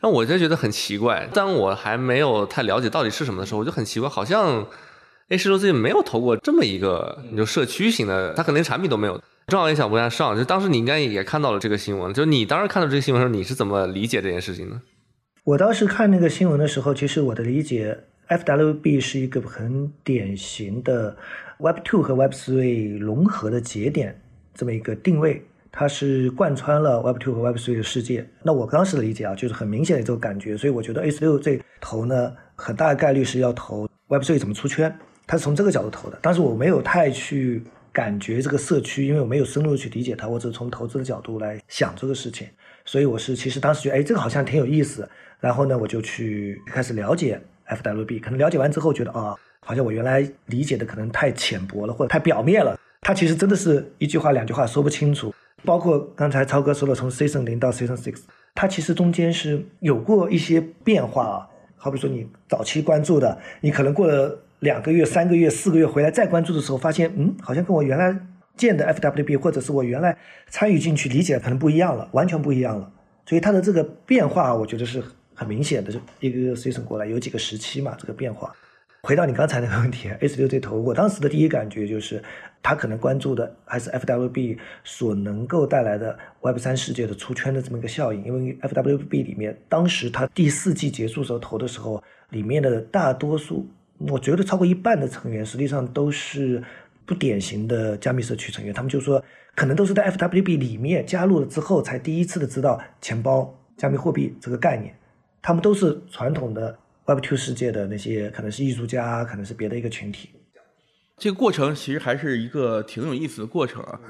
A: 但我就觉得很奇怪。当我还没有太了解到底是什么的时候，我就很奇怪，好像 H 乐队没有投过这么一个，你就社区型的，他可能连产品都没有。正好也想问下上，就当时你应该也看到了这个新闻，就你当时看到这个新闻的时候，你是怎么理解这件事情的？
B: 我当时看那个新闻的时候，其实我的理解，FWB 是一个很典型的 Web Two 和 Web Three 融合的节点，这么一个定位，它是贯穿了 Web Two 和 Web Three 的世界。那我当时的理解啊，就是很明显的这个感觉，所以我觉得 A 十六这投呢，很大概率是要投 Web Three 怎么出圈，它是从这个角度投的。当时我没有太去感觉这个社区，因为我没有深入去理解它，我只是从投资的角度来想这个事情，所以我是其实当时觉得，哎，这个好像挺有意思。然后呢，我就去开始了解 FWB，可能了解完之后觉得啊，好像我原来理解的可能太浅薄了，或者太表面了。它其实真的是一句话两句话说不清楚。包括刚才超哥说了，从 Season 零到 Season Six，它其实中间是有过一些变化啊。好比说你早期关注的，你可能过了两个月、三个月、四个月回来再关注的时候，发现嗯，好像跟我原来见的 FWB，或者是我原来参与进去理解可能不一样了，完全不一样了。所以它的这个变化，我觉得是。很明显的，就一个 season 过来有几个时期嘛，这个变化。回到你刚才那个问题，S 六这头，我当时的第一感觉就是，他可能关注的还是 FWB 所能够带来的 Web 三世界的出圈的这么一个效应。因为 FWB 里面，当时他第四季结束时候投的时候，里面的大多数，我觉得超过一半的成员，实际上都是不典型的加密社区成员。他们就说，可能都是在 FWB 里面加入了之后，才第一次的知道钱包、加密货币这个概念。他们都是传统的 Web Two 世界的那些，可能是艺术家，可能是别的一个群体。
C: 这个过程其实还是一个挺有意思的过程啊。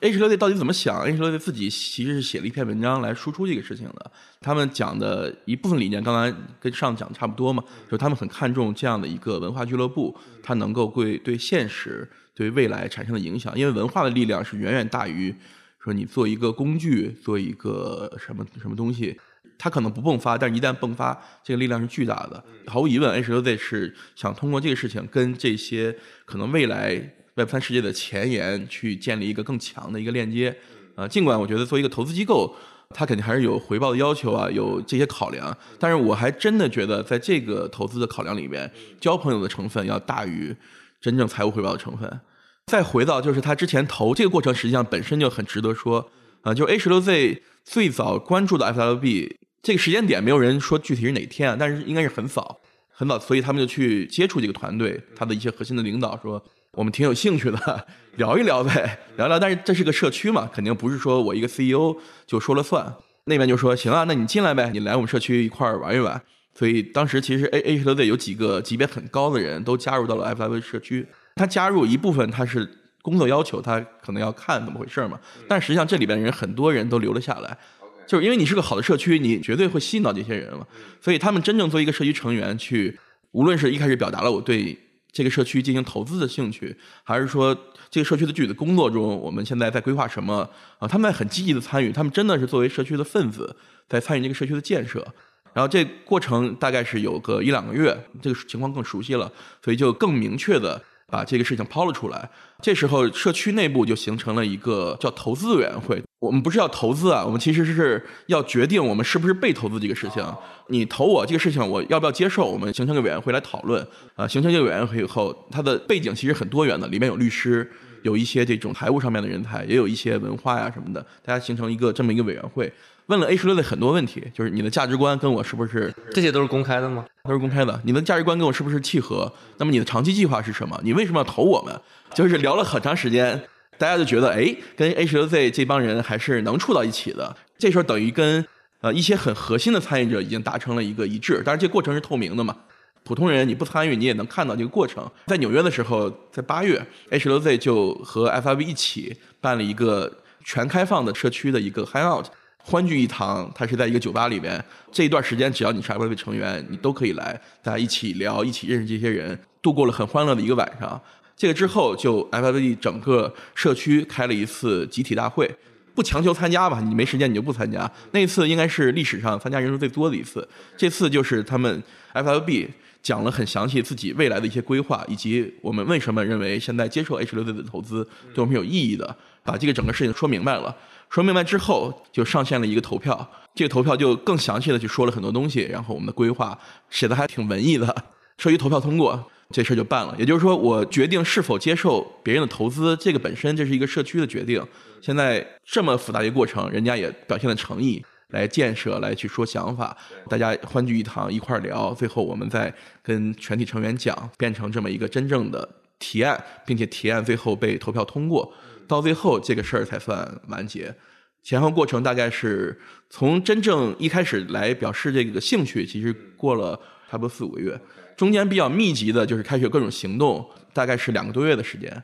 C: H 六队到底怎么想？H 六队自己其实是写了一篇文章来输出这个事情的。他们讲的一部分理念，刚才跟上讲的差不多嘛，就他们很看重这样的一个文化俱乐部，它能够对对现实、对未来产生的影响。因为文化的力量是远远大于说你做一个工具，做一个什么什么东西。它可能不迸发，但是一旦迸发，这个力量是巨大的。毫无疑问，H 六 Z 是想通过这个事情跟这些可能未来 Web 三世界的前沿去建立一个更强的一个链接。呃，尽管我觉得作为一个投资机构，它肯定还是有回报的要求啊，有这些考量。但是我还真的觉得，在这个投资的考量里面，交朋友的成分要大于真正财务回报的成分。再回到就是他之前投这个过程，实际上本身就很值得说。啊，就 A 十六 Z 最早关注的 FWB。这个时间点没有人说具体是哪天啊，但是应该是很早，很早，所以他们就去接触这个团队，他的一些核心的领导说，我们挺有兴趣的，*laughs* 聊一聊呗，聊聊。但是这是个社区嘛，肯定不是说我一个 CEO 就说了算。那边就说行啊，那你进来呗，你来我们社区一块儿玩一玩。所以当时其实 A A 车队有几个级别很高的人都加入到了 FW 社区。他加入一部分他是工作要求，他可能要看怎么回事嘛。但实际上这里边人很多人都留了下来。就是因为你是个好的社区，你绝对会吸引到这些人了。所以他们真正作为一个社区成员去，无论是一开始表达了我对这个社区进行投资的兴趣，还是说这个社区的具体的工作中，我们现在在规划什么啊，他们在很积极的参与，他们真的是作为社区的分子在参与这个社区的建设。然后这过程大概是有个一两个月，这个情况更熟悉了，所以就更明确的。把这个事情抛了出来，这时候社区内部就形成了一个叫投资委员会。我们不是要投资啊，我们其实是要决定我们是不是被投资这个事情。你投我这个事情，我要不要接受？我们形成个委员会来讨论。啊，形成这个委员会以后，它的背景其实很多元的，里面有律师，有一些这种财务上面的人才，也有一些文化呀什么的，大家形成一个这么一个委员会，问了 A 十六 Z 很多问题，就是你的价值观跟我是不是
A: 这些都是公开的吗？
C: 都是公开的，你的价值观跟我是不是契合？那么你的长期计划是什么？你为什么要投我们？就是聊了很长时间，大家就觉得，哎，跟 A 十六 Z 这帮人还是能处到一起的。这时候等于跟呃一些很核心的参与者已经达成了一个一致，当然这过程是透明的嘛。普通人你不参与，你也能看到这个过程。在纽约的时候，在八月十六 Z 就和 FIV 一起办了一个全开放的社区的一个 Hangout，欢聚一堂。它是在一个酒吧里边，这一段时间只要你是 FIB 成员，你都可以来，大家一起聊，一起认识这些人，度过了很欢乐的一个晚上。这个之后，就 FIB 整个社区开了一次集体大会，不强求参加吧，你没时间你就不参加。那次应该是历史上参加人数最多的一次。这次就是他们 FIB。讲了很详细自己未来的一些规划，以及我们为什么认为现在接受 H 六 Z 的投资对我们有意义的，把这个整个事情说明白了。说明白之后，就上线了一个投票，这个投票就更详细的去说了很多东西，然后我们的规划写的还挺文艺的。说一投票通过，这事儿就办了。也就是说，我决定是否接受别人的投资，这个本身这是一个社区的决定。现在这么复杂一个过程，人家也表现了诚意。来建设，来去说想法，大家欢聚一堂，一块儿聊，最后我们再跟全体成员讲，变成这么一个真正的提案，并且提案最后被投票通过，到最后这个事儿才算完结。前后过程大概是从真正一开始来表示这个兴趣，其实过了差不多四五个月，中间比较密集的就是开始有各种行动，大概是两个多月的时间。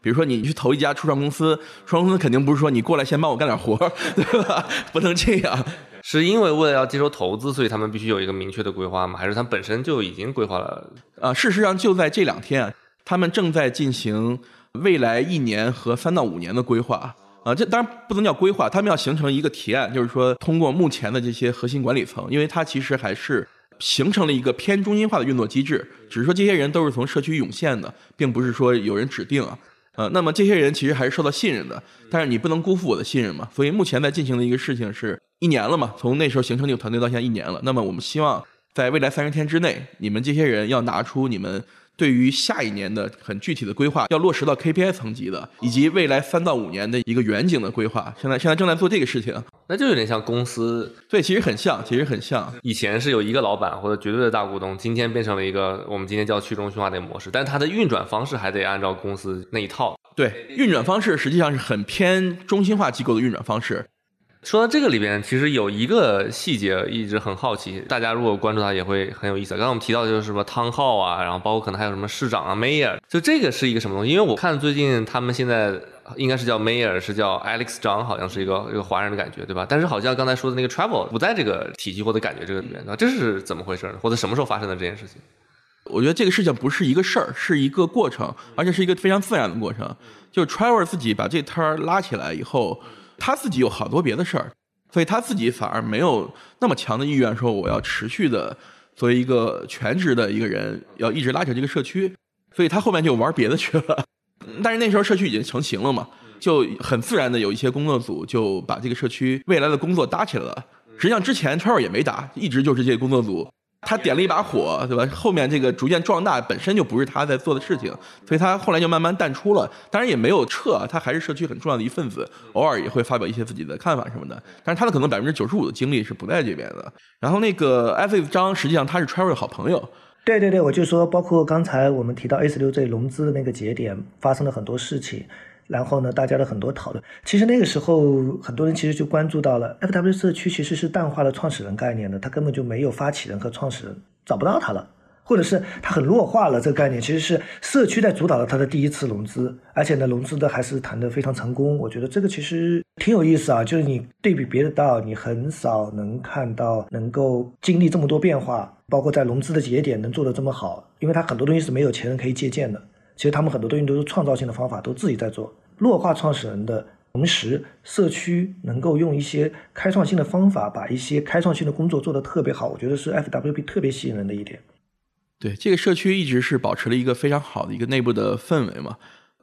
C: 比如说你去投一家初创公司，初创公司肯定不是说你过来先帮我干点活，*laughs* 对吧？不能这样。
A: 是因为为了要接受投资，所以他们必须有一个明确的规划吗？还是他们本身就已经规划了？
C: 啊，事实上就在这两天，他们正在进行未来一年和三到五年的规划。啊，这当然不能叫规划，他们要形成一个提案，就是说通过目前的这些核心管理层，因为它其实还是形成了一个偏中心化的运作机制，只是说这些人都是从社区涌现的，并不是说有人指定啊。呃，那么这些人其实还是受到信任的，但是你不能辜负我的信任嘛。所以目前在进行的一个事情是一年了嘛，从那时候形成这个团队到现在一年了。那么我们希望在未来三十天之内，你们这些人要拿出你们。对于下一年的很具体的规划，要落实到 KPI 层级的，以及未来三到五年的一个远景的规划，现在现在正在做这个事情，
A: 那就有点像公司，
C: 对，其实很像，其实很像。
A: 以前是有一个老板或者绝对的大股东，今天变成了一个我们今天叫去中心化的模式，但它的运转方式还得按照公司那一套。
C: 对，运转方式实际上是很偏中心化机构的运转方式。
A: 说到这个里边，其实有一个细节一直很好奇，大家如果关注它也会很有意思。刚刚我们提到就是什么汤浩啊，然后包括可能还有什么市长啊，Mayor，就这个是一个什么东西？因为我看最近他们现在应该是叫 Mayor，是叫 Alex 张，好像是一个一个华人的感觉，对吧？但是好像刚才说的那个 Travel 不在这个体系或者感觉这个里面，那这是怎么回事呢？或者什么时候发生的这件事情？
C: 我觉得这个事情不是一个事儿，是一个过程，而且是一个非常自然的过程。就 Travel 自己把这摊儿拉起来以后。他自己有好多别的事儿，所以他自己反而没有那么强的意愿说我要持续的作为一个全职的一个人，要一直拉扯这个社区，所以他后面就玩别的去了。*laughs* 但是那时候社区已经成型了嘛，就很自然的有一些工作组就把这个社区未来的工作搭起来了。实际上之前 t r 也没搭，一直就是这些工作组。他点了一把火，对吧？后面这个逐渐壮大本身就不是他在做的事情，所以他后来就慢慢淡出了。当然也没有撤，他还是社区很重要的一份子，偶尔也会发表一些自己的看法什么的。但是他的可能百分之九十五的精力是不在这边的。然后那个 F 张实际上他是 Trevor 的好朋友。
B: 对对对，我就说，包括刚才我们提到 A 十六 Z 融资的那个节点发生了很多事情。然后呢，大家的很多讨论，其实那个时候很多人其实就关注到了 FW 社区其实是淡化了创始人概念的，他根本就没有发起人和创始人，找不到他了，或者是他很弱化了这个概念，其实是社区在主导了他的第一次融资，而且呢，融资的还是谈得非常成功。我觉得这个其实挺有意思啊，就是你对比别的道，你很少能看到能够经历这么多变化，包括在融资的节点能做得这么好，因为他很多东西是没有前人可以借鉴的。其实他们很多东西都是创造性的方法，都自己在做。弱化创始人的同时，社区能够用一些开创性的方法，把一些开创性的工作做得特别好。我觉得是 FWB 特别吸引人的一点。
C: 对，这个社区一直是保持了一个非常好的一个内部的氛围嘛。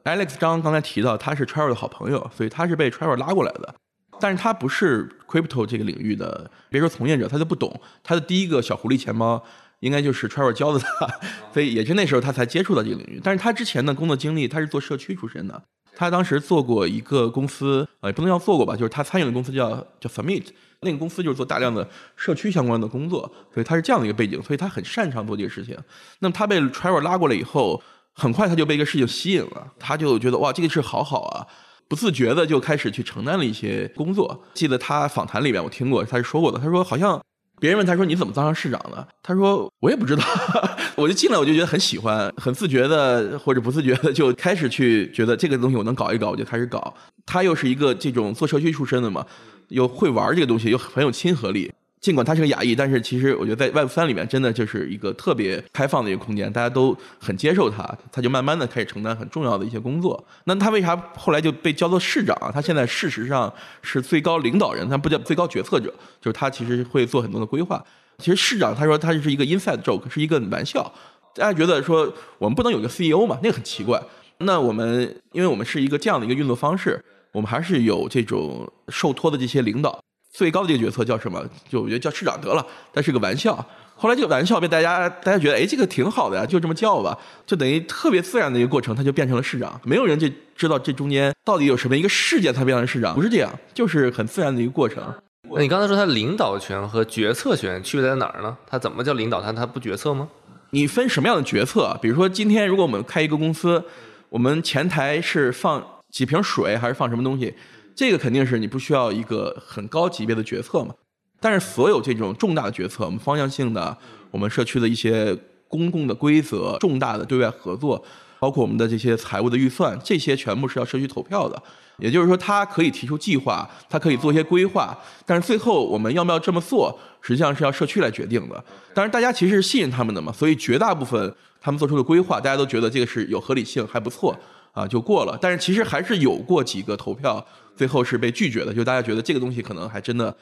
C: Alex 张刚才提到他是 Trevor 的好朋友，所以他是被 Trevor 拉过来的。但是他不是 Crypto 这个领域的，别说从业者，他就不懂。他的第一个小狐狸钱包。应该就是 Trevor 教的他，*laughs* 所以也是那时候他才接触到这个领域。但是他之前的工作经历，他是做社区出身的，他当时做过一个公司，呃，也不能叫做过吧，就是他参与的公司叫叫 Summit，那个公司就是做大量的社区相关的工作，所以他是这样的一个背景，所以他很擅长做这个事情。那么他被 Trevor 拉过来以后，很快他就被一个事情吸引了，他就觉得哇，这个事好好啊，不自觉的就开始去承担了一些工作。记得他访谈里面我听过，他是说过的，他说好像。别人问他说：“你怎么当上市长的？”他说：“我也不知道，*laughs* 我就进来，我就觉得很喜欢，很自觉的或者不自觉的就开始去觉得这个东西我能搞一搞，我就开始搞。他又是一个这种做社区出身的嘛，又会玩这个东西，又很有亲和力。”尽管他是个亚裔，但是其实我觉得在 Web 三里面真的就是一个特别开放的一个空间，大家都很接受他，他就慢慢的开始承担很重要的一些工作。那他为啥后来就被叫做市长？他现在事实上是最高领导人，他不叫最高决策者，就是他其实会做很多的规划。其实市长他说他是一个 inside joke，是一个玩笑。大家觉得说我们不能有个 CEO 嘛？那个很奇怪。那我们因为我们是一个这样的一个运作方式，我们还是有这种受托的这些领导。最高的这个决策叫什么？就我觉得叫市长得了，但是个玩笑。后来这个玩笑被大家大家觉得，哎，这个挺好的呀，就这么叫吧，就等于特别自然的一个过程，他就变成了市长。没有人就知道这中间到底有什么一个事件才变成市长，不是这样，就是很自然的一个过程。
A: 那你刚才说他领导权和决策权区别在哪儿呢？他怎么叫领导？他他不决策吗？
C: 你分什么样的决策？比如说今天如果我们开一个公司，我们前台是放几瓶水还是放什么东西？这个肯定是你不需要一个很高级别的决策嘛，但是所有这种重大的决策，我们方向性的，我们社区的一些公共的规则、重大的对外合作，包括我们的这些财务的预算，这些全部是要社区投票的。也就是说，他可以提出计划，他可以做一些规划，但是最后我们要不要这么做，实际上是要社区来决定的。当然，大家其实是信任他们的嘛，所以绝大部分他们做出的规划，大家都觉得这个是有合理性，还不错啊，就过了。但是其实还是有过几个投票。最后是被拒绝的，就大家觉得这个东西可能还真的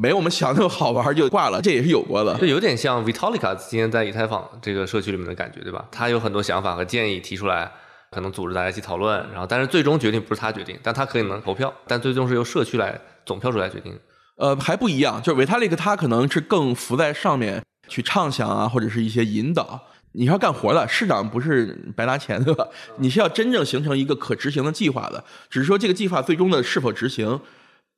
C: 没我们想那么好玩，就挂了。这也是有过的，
A: 就有点像 Vitalik 今天在以太坊这个社区里面的感觉，对吧？他有很多想法和建议提出来，可能组织大家一起讨论，然后但是最终决定不是他决定，但他可以能投票，但最终是由社区来总票数来决定。
C: 呃，*laughs* 还不一样，就是 Vitalik 他可能是更浮在上面去畅想啊，或者是一些引导。你要干活的，市长不是白拿钱对吧？你是要真正形成一个可执行的计划的。只是说这个计划最终的是否执行，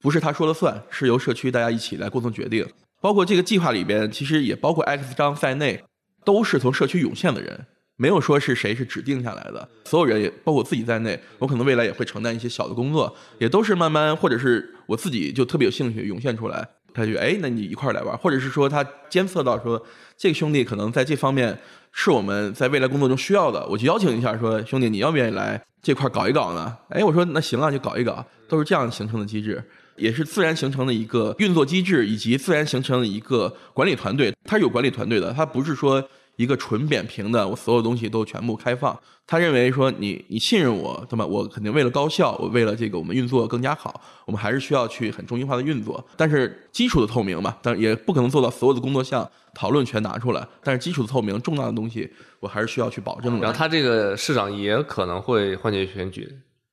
C: 不是他说了算，是由社区大家一起来共同决定。包括这个计划里边，其实也包括 X 章在内，都是从社区涌现的人，没有说是谁是指定下来的。所有人也包括我自己在内，我可能未来也会承担一些小的工作，也都是慢慢或者是我自己就特别有兴趣涌现出来。他就哎，那你一块儿来玩，或者是说他监测到说这个兄弟可能在这方面。是我们在未来工作中需要的，我就邀请一下，说兄弟，你要不愿意来这块搞一搞呢？哎，我说那行啊，就搞一搞，都是这样形成的机制，也是自然形成的一个运作机制，以及自然形成的一个管理团队。它有管理团队的，它不是说。一个纯扁平的，我所有东西都全部开放。他认为说你你信任我，对吧？我肯定为了高效，我为了这个我们运作更加好，我们还是需要去很中心化的运作。但是基础的透明嘛，但也不可能做到所有的工作项讨论全拿出来。但是基础的透明，重大的东西我还是需要去保证的。
A: 然后他这个市长也可能会换届选举。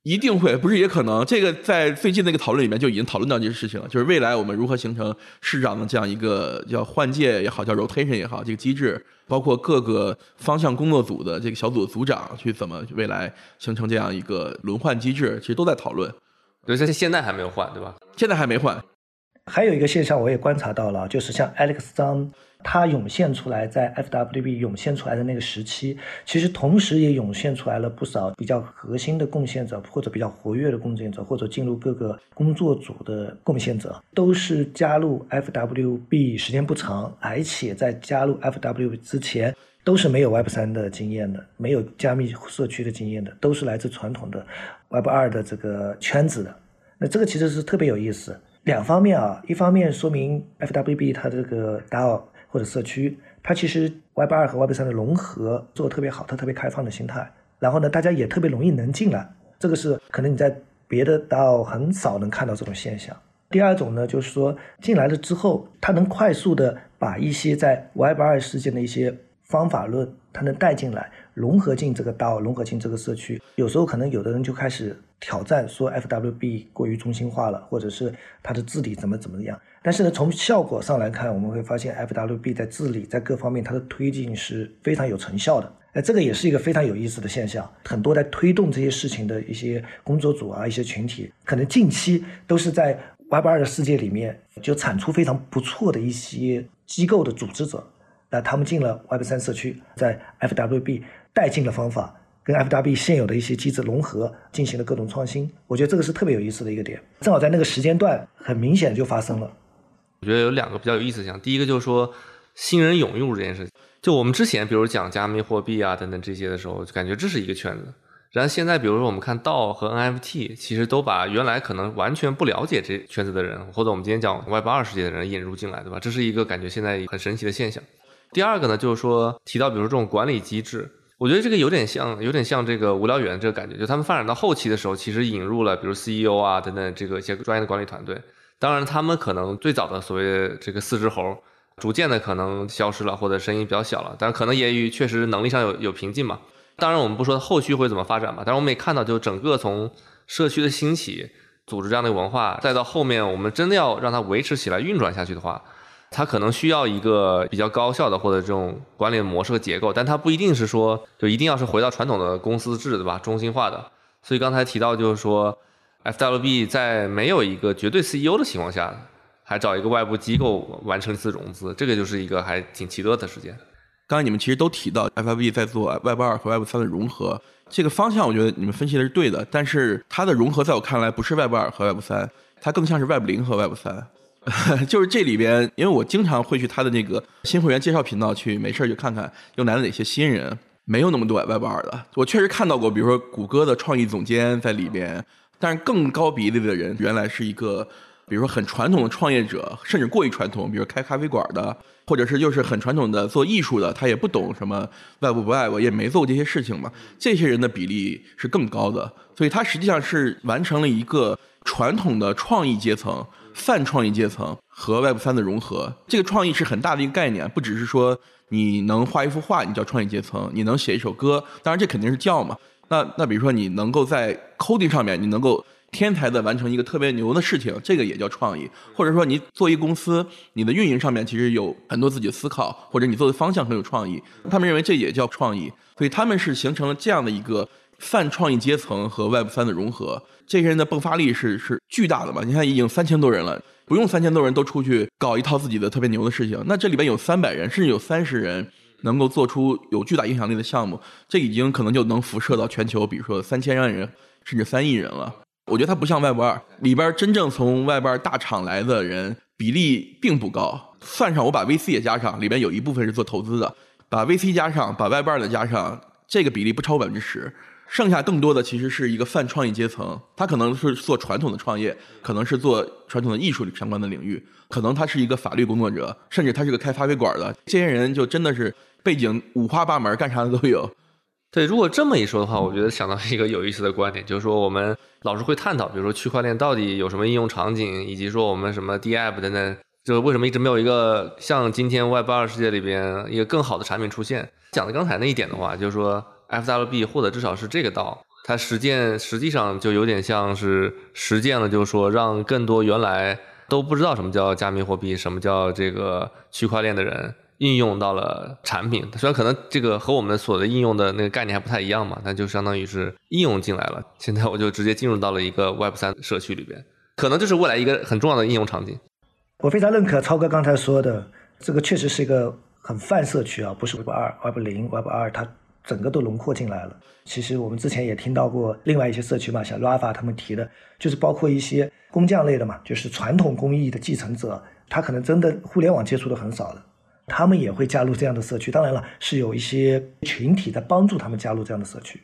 C: 一定会，不是也可能？这个在最近那个讨论里面就已经讨论到这个事情了，就是未来我们如何形成市长的这样一个叫换届也好，叫 rotation 也好，这个机制，包括各个方向工作组的这个小组的组长去怎么未来形成这样一个轮换机制，其实都在讨论。
A: 对，这现在还没有换，对吧？
C: 现在还没换。
B: 还有一个现象我也观察到了，就是像 Alex 张。它涌现出来，在 FWB 涌现出来的那个时期，其实同时也涌现出来了不少比较核心的贡献者，或者比较活跃的贡献者，或者进入各个工作组的贡献者，都是加入 FWB 时间不长，而且在加入 FWB 之前都是没有 Web 三的经验的，没有加密社区的经验的，都是来自传统的 Web 二的这个圈子的。那这个其实是特别有意思，两方面啊，一方面说明 FWB 它这个 DAO。或者社区，它其实 Web 二和 Web 三的融合做的特别好，它特别开放的心态。然后呢，大家也特别容易能进来，这个是可能你在别的 DAO 很少能看到这种现象。第二种呢，就是说进来了之后，它能快速的把一些在 Web 二世界的一些方法论，它能带进来，融合进这个道，融合进这个社区。有时候可能有的人就开始挑战说 FWB 过于中心化了，或者是它的治理怎么怎么样。但是呢，从效果上来看，我们会发现 FWB 在治理在各方面它的推进是非常有成效的。哎，这个也是一个非常有意思的现象。很多在推动这些事情的一些工作组啊，一些群体，可能近期都是在。Web 二的世界里面，就产出非常不错的一些机构的组织者，那他们进了 Web 三社区，在 FWB 带进了方法，跟 FWB 现有的一些机制融合，进行了各种创新。我觉得这个是特别有意思的一个点，正好在那个时间段，很明显就发生了。
A: 我觉得有两个比较有意思的项，第一个就是说新人涌入这件事情，就我们之前比如讲加密货币啊等等这些的时候，就感觉这是一个圈子。然后现在，比如说我们看道和 NFT，其实都把原来可能完全不了解这圈子的人，或者我们今天讲 Web 二世界的人引入进来，对吧？这是一个感觉现在很神奇的现象。第二个呢，就是说提到比如说这种管理机制，我觉得这个有点像，有点像这个无聊猿这个感觉，就他们发展到后期的时候，其实引入了比如 CEO 啊等等这个一些专业的管理团队。当然，他们可能最早的所谓这个四只猴，逐渐的可能消失了，或者声音比较小了，但可能也与确实能力上有有瓶颈嘛。当然，我们不说后续会怎么发展嘛，但是我们也看到，就整个从社区的兴起，组织这样的文化，再到后面我们真的要让它维持起来、运转下去的话，它可能需要一个比较高效的或者这种管理模式和结构，但它不一定是说就一定要是回到传统的公司制，对吧？中心化的。所以刚才提到就是说，FWB 在没有一个绝对 CEO 的情况下，还找一个外部机构完成一次融资，这个就是一个还挺奇特的事件。
C: 刚才你们其实都提到 FWB 在做 Web 二和 Web 三的融合，这个方向我觉得你们分析的是对的。但是它的融合在我看来不是 Web 二和 Web 三，它更像是 Web 零和 Web 三。*laughs* 就是这里边，因为我经常会去他的那个新会员介绍频道去，没事就看看又来了哪些新人，没有那么多 Web 二的。我确实看到过，比如说谷歌的创意总监在里边，但是更高比例的人原来是一个，比如说很传统的创业者，甚至过于传统，比如开咖啡馆的。或者是就是很传统的做艺术的，他也不懂什么外部不爱我，也没做过这些事情嘛。这些人的比例是更高的，所以他实际上是完成了一个传统的创意阶层、泛创意阶层和 Web 三的融合。这个创意是很大的一个概念，不只是说你能画一幅画，你叫创意阶层；你能写一首歌，当然这肯定是叫嘛。那那比如说你能够在 coding 上面，你能够。天才的完成一个特别牛的事情，这个也叫创意。或者说，你做一公司，你的运营上面其实有很多自己的思考，或者你做的方向很有创意，他们认为这也叫创意。所以他们是形成了这样的一个泛创意阶层和 Web 三的融合。这些人的迸发力是是巨大的嘛？你看，已经三千多人了，不用三千多人都出去搞一套自己的特别牛的事情，那这里边有三百人，甚至有三十人能够做出有巨大影响力的项目，这已经可能就能辐射到全球，比如说三千万人，甚至三亿人了。我觉得它不像 Web 二里边真正从 Web 二大厂来的人比例并不高，算上我把 VC 也加上，里边有一部分是做投资的，把 VC 加上，把 Web 二的加上，这个比例不超过百分之十，剩下更多的其实是一个泛创意阶层，他可能是做传统的创业，可能是做传统的艺术相关的领域，可能他是一个法律工作者，甚至他是个开咖啡馆的，这些人就真的是背景五花八门，干啥的都有。
A: 对，如果这么一说的话，我觉得想到一个有意思的观点，就是说我们老是会探讨，比如说区块链到底有什么应用场景，以及说我们什么 DApp 等等，就为什么一直没有一个像今天 Web 二世界里边一个更好的产品出现。讲的刚才那一点的话，就是说 FWB 或者至少是这个道，它实践实际上就有点像是实践了，就是说让更多原来都不知道什么叫加密货币，什么叫这个区块链的人。应用到了产品，虽然可能这个和我们所的应用的那个概念还不太一样嘛，但就相当于是应用进来了。现在我就直接进入到了一个 Web 三社区里边，可能就是未来一个很重要的应用场景。
B: 我非常认可超哥刚才说的，这个确实是一个很泛社区啊，不是 Web 二、Web 零、Web 二，它整个都轮廓进来了。其实我们之前也听到过另外一些社区嘛，像 Rafa 他们提的，就是包括一些工匠类的嘛，就是传统工艺的继承者，他可能真的互联网接触的很少的。他们也会加入这样的社区，当然了，是有一些群体在帮助他们加入这样的社区。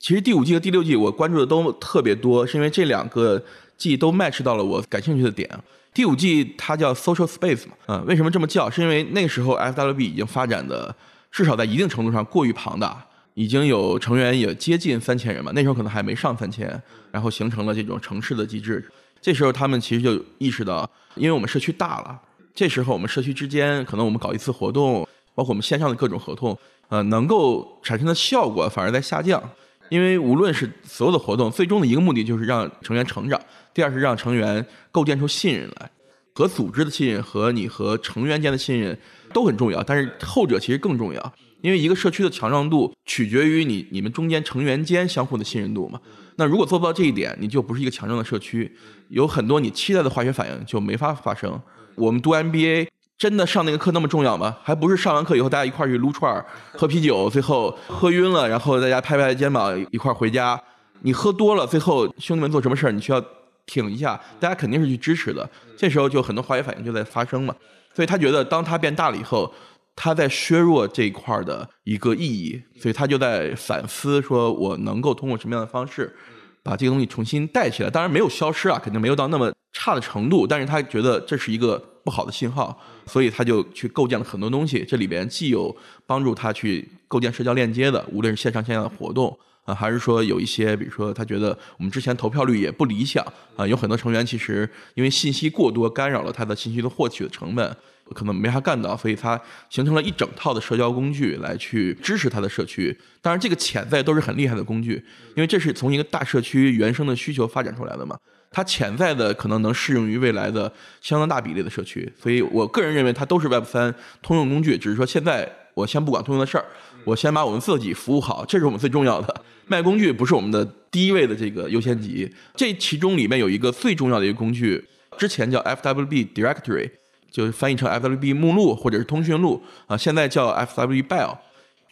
C: 其实第五季和第六季我关注的都特别多，是因为这两个季都 match 到了我感兴趣的点。第五季它叫 Social Space 嘛，嗯，为什么这么叫？是因为那时候 FWB 已经发展的至少在一定程度上过于庞大，已经有成员也接近三千人嘛，那时候可能还没上三千，然后形成了这种城市的机制。这时候他们其实就意识到，因为我们社区大了。这时候，我们社区之间可能我们搞一次活动，包括我们线上的各种合同，呃，能够产生的效果反而在下降。因为无论是所有的活动，最终的一个目的就是让成员成长，第二是让成员构建出信任来，和组织的信任和你和成员间的信任都很重要，但是后者其实更重要。因为一个社区的强壮度取决于你你们中间成员间相互的信任度嘛。那如果做不到这一点，你就不是一个强壮的社区，有很多你期待的化学反应就没法发生。我们读 MBA 真的上那个课那么重要吗？还不是上完课以后大家一块儿去撸串儿、喝啤酒，最后喝晕了，然后大家拍拍肩膀一块儿回家。你喝多了，最后兄弟们做什么事儿，你需要挺一下，大家肯定是去支持的。这时候就很多化学反应就在发生嘛。所以他觉得，当他变大了以后。他在削弱这一块的一个意义，所以他就在反思，说我能够通过什么样的方式把这个东西重新带起来。当然没有消失啊，肯定没有到那么差的程度，但是他觉得这是一个不好的信号，所以他就去构建了很多东西。这里边既有帮助他去构建社交链接的，无论是线上线下的活动还是说有一些，比如说他觉得我们之前投票率也不理想啊，有很多成员其实因为信息过多干扰了他的信息的获取的成本。可能没法干到，所以它形成了一整套的社交工具来去支持它的社区。当然，这个潜在都是很厉害的工具，因为这是从一个大社区原生的需求发展出来的嘛。它潜在的可能能适用于未来的相当大比例的社区。所以我个人认为它都是 Web 三通用工具，只是说现在我先不管通用的事儿，我先把我们自己服务好，这是我们最重要的。卖工具不是我们的第一位的这个优先级。这其中里面有一个最重要的一个工具，之前叫 FWB Directory。就是翻译成 FWB 目录或者是通讯录啊，现在叫 FWB Bell，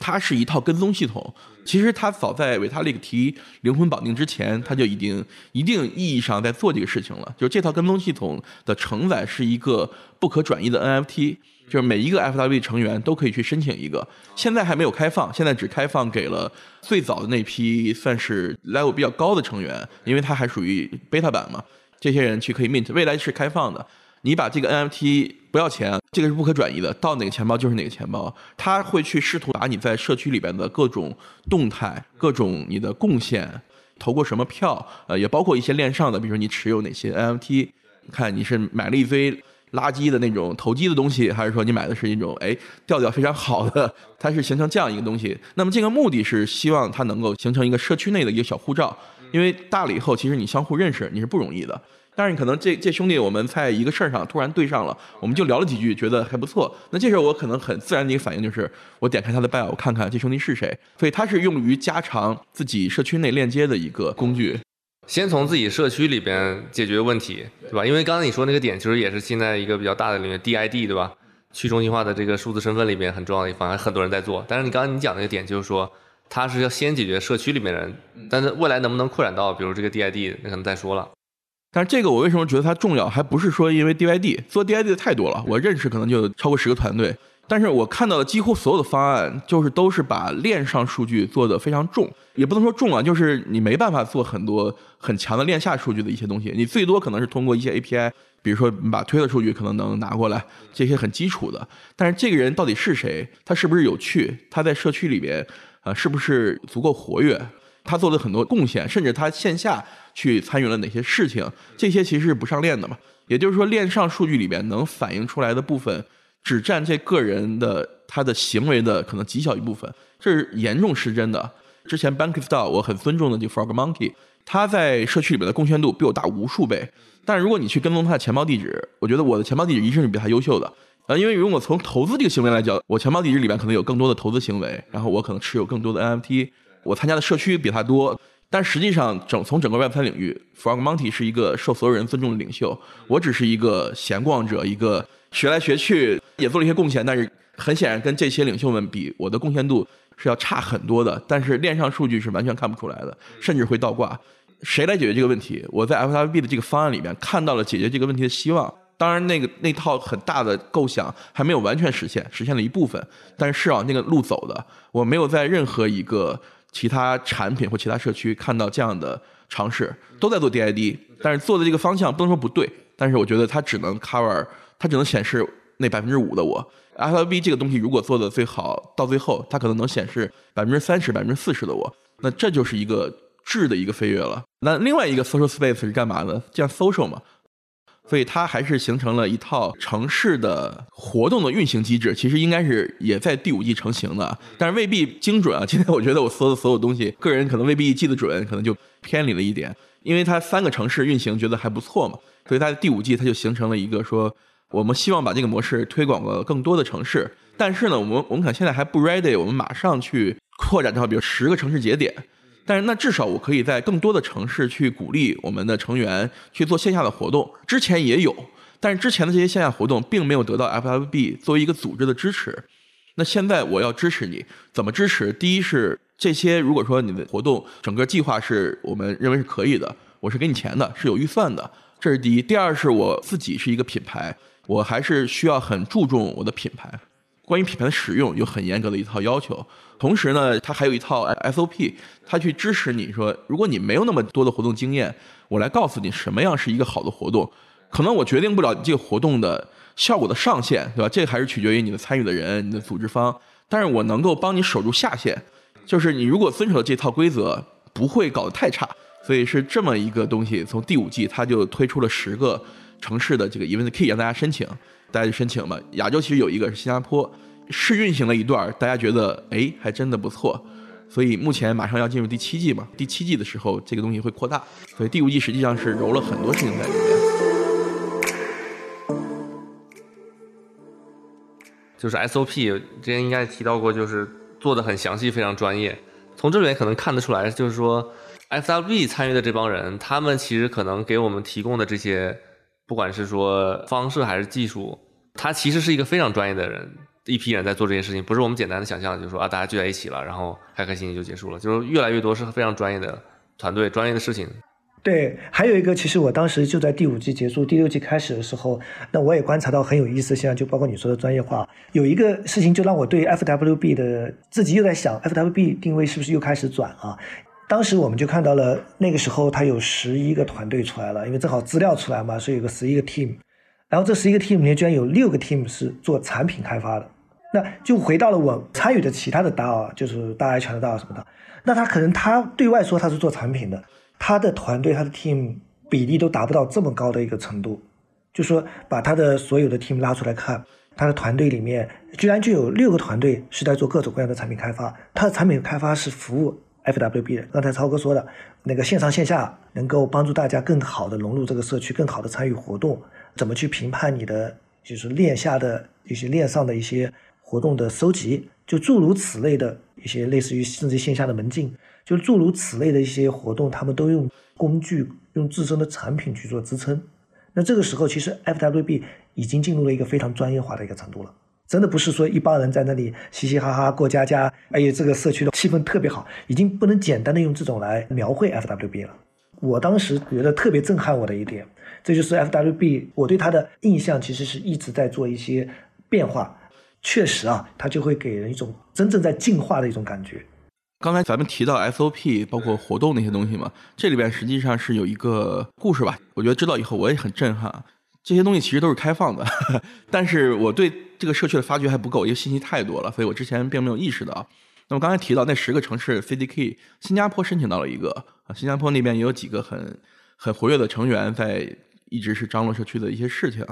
C: 它是一套跟踪系统。其实它早在维塔利克提灵魂绑定之前，它就已经一定意义上在做这个事情了。就是这套跟踪系统的承载是一个不可转移的 NFT，就是每一个 FWB 成员都可以去申请一个。现在还没有开放，现在只开放给了最早的那批算是 level 比较高的成员，因为它还属于 beta 版嘛。这些人去可以 mint，未来是开放的。你把这个 NFT 不要钱，这个是不可转移的，到哪个钱包就是哪个钱包。他会去试图把你在社区里边的各种动态、各种你的贡献、投过什么票，呃，也包括一些链上的，比如说你持有哪些 NFT，看你是买了一堆垃圾的那种投机的东西，还是说你买的是一种哎调调非常好的，它是形成这样一个东西。那么这个目的是希望它能够形成一个社区内的一个小护照，因为大了以后，其实你相互认识你是不容易的。但是可能这这兄弟我们在一个事儿上突然对上了，我们就聊了几句，觉得还不错。那这时候我可能很自然的一个反应就是，我点开他的 bio，我看看这兄弟是谁。所以它是用于加长自己社区内链接的一个工具。
A: 先从自己社区里边解决问题，对吧？因为刚才你说那个点，其实也是现在一个比较大的领域，DID，对吧？去中心化的这个数字身份里边很重要的一方，很多人在做。但是你刚刚你讲那个点，就是说它是要先解决社区里面人，但是未来能不能扩展到比如这个 DID，那可能再说了。
C: 但是这个我为什么觉得它重要，还不是说因为 DID 做 DID 的太多了，我认识可能就超过十个团队，但是我看到的几乎所有的方案就是都是把链上数据做的非常重，也不能说重啊，就是你没办法做很多很强的链下数据的一些东西，你最多可能是通过一些 API，比如说你把推的数据可能能拿过来，这些很基础的。但是这个人到底是谁？他是不是有趣？他在社区里边啊，是不是足够活跃？他做了很多贡献，甚至他线下去参与了哪些事情，这些其实是不上链的嘛。也就是说，链上数据里边能反映出来的部分，只占这个人的他的行为的可能极小一部分，这是严重失真的。之前 Bankstyle 我很尊重的这 Frog Monkey，他在社区里边的贡献度比我大无数倍。但是如果你去跟踪他的钱包地址，我觉得我的钱包地址一定是比他优秀的。呃，因为如果从投资这个行为来讲，我钱包地址里边可能有更多的投资行为，然后我可能持有更多的 NFT。我参加的社区比他多，但实际上整从整个 Web 三领域，Frog Monkey 是一个受所有人尊重的领袖。我只是一个闲逛者，一个学来学去，也做了一些贡献，但是很显然跟这些领袖们比，我的贡献度是要差很多的。但是链上数据是完全看不出来的，甚至会倒挂。谁来解决这个问题？我在 FWB 的这个方案里面看到了解决这个问题的希望。当然，那个那套很大的构想还没有完全实现，实现了一部分，但是是往那个路走的。我没有在任何一个。其他产品或其他社区看到这样的尝试，都在做 DID，但是做的这个方向不能说不对，但是我觉得它只能 cover，它只能显示那百分之五的我。FLB 这个东西如果做的最好，到最后它可能能显示百分之三十、百分之四十的我，那这就是一个质的一个飞跃了。那另外一个 social space 是干嘛的？叫 social 嘛所以它还是形成了一套城市的活动的运行机制，其实应该是也在第五季成型的，但是未必精准啊。*laughs* 今天我觉得我搜的所有东西，个人可能未必记得准，可能就偏离了一点，因为它三个城市运行觉得还不错嘛，所以它第五季它就形成了一个说，我们希望把这个模式推广到更多的城市，但是呢，我们我们可能现在还不 ready，我们马上去扩展到比如十个城市节点。但是那至少我可以在更多的城市去鼓励我们的成员去做线下的活动。之前也有，但是之前的这些线下活动并没有得到 FFB 作为一个组织的支持。那现在我要支持你，怎么支持？第一是这些，如果说你的活动整个计划是我们认为是可以的，我是给你钱的，是有预算的，这是第一。第二是我自己是一个品牌，我还是需要很注重我的品牌。关于品牌的使用有很严格的一套要求，同时呢，它还有一套 SOP，它去支持你说，如果你没有那么多的活动经验，我来告诉你什么样是一个好的活动。可能我决定不了这个活动的效果的上限，对吧？这还是取决于你的参与的人、你的组织方。但是我能够帮你守住下限，就是你如果遵守了这套规则，不会搞得太差。所以是这么一个东西。从第五季，它就推出了十个城市的这个 event key 让大家申请。大家就申请吧。亚洲其实有一个是新加坡，试运行了一段，大家觉得哎还真的不错，所以目前马上要进入第七季嘛。第七季的时候，这个东西会扩大，所以第五季实际上是揉了很多事情在里面。
A: 就是 SOP 之前应该提到过，就是做的很详细，非常专业。从这里面可能看得出来，就是说 SWB 参与的这帮人，他们其实可能给我们提供的这些。不管是说方式还是技术，他其实是一个非常专业的人，一批人在做这件事情，不是我们简单的想象，就是说啊，大家聚在一起了，然后开开心心就结束了，就是越来越多是非常专业的团队，专业的事情。
B: 对，还有一个，其实我当时就在第五季结束、第六季开始的时候，那我也观察到很有意思，现在就包括你说的专业化，有一个事情就让我对 FWB 的自己又在想，FWB 定位是不是又开始转了？当时我们就看到了，那个时候他有十一个团队出来了，因为正好资料出来嘛，所以有个十一个 team。然后这十一个 team 里面居然有六个 team 是做产品开发的，那就回到了我参与的其他的 DAO，就是大 I 强的 DAO 什么的。那他可能他对外说他是做产品的，他的团队他的 team 比例都达不到这么高的一个程度。就说把他的所有的 team 拉出来看，他的团队里面居然就有六个团队是在做各种各样的产品开发，他的产品开发是服务。FWB 的，刚才超哥说的，那个线上线下能够帮助大家更好的融入这个社区，更好的参与活动，怎么去评判你的就是链下的一些链上的一些活动的收集，就诸如此类的一些类似于甚至线下的门禁，就诸如此类的一些活动，他们都用工具用自身的产品去做支撑。那这个时候，其实 FWB 已经进入了一个非常专业化的一个程度了。真的不是说一帮人在那里嘻嘻哈哈过家家，哎呀，这个社区的气氛特别好，已经不能简单的用这种来描绘 FWB 了。我当时觉得特别震撼我的一点，这就是 FWB，我对它的印象其实是一直在做一些变化。确实啊，它就会给人一种真正在进化的一种感觉。
C: 刚才咱们提到 SOP，包括活动那些东西嘛，这里边实际上是有一个故事吧？我觉得知道以后我也很震撼。这些东西其实都是开放的，*laughs* 但是我对这个社区的发掘还不够，因为信息太多了，所以我之前并没有意识到。那么刚才提到那十个城市 CDK，新加坡申请到了一个啊，新加坡那边也有几个很很活跃的成员在一直是张罗社区的一些事情。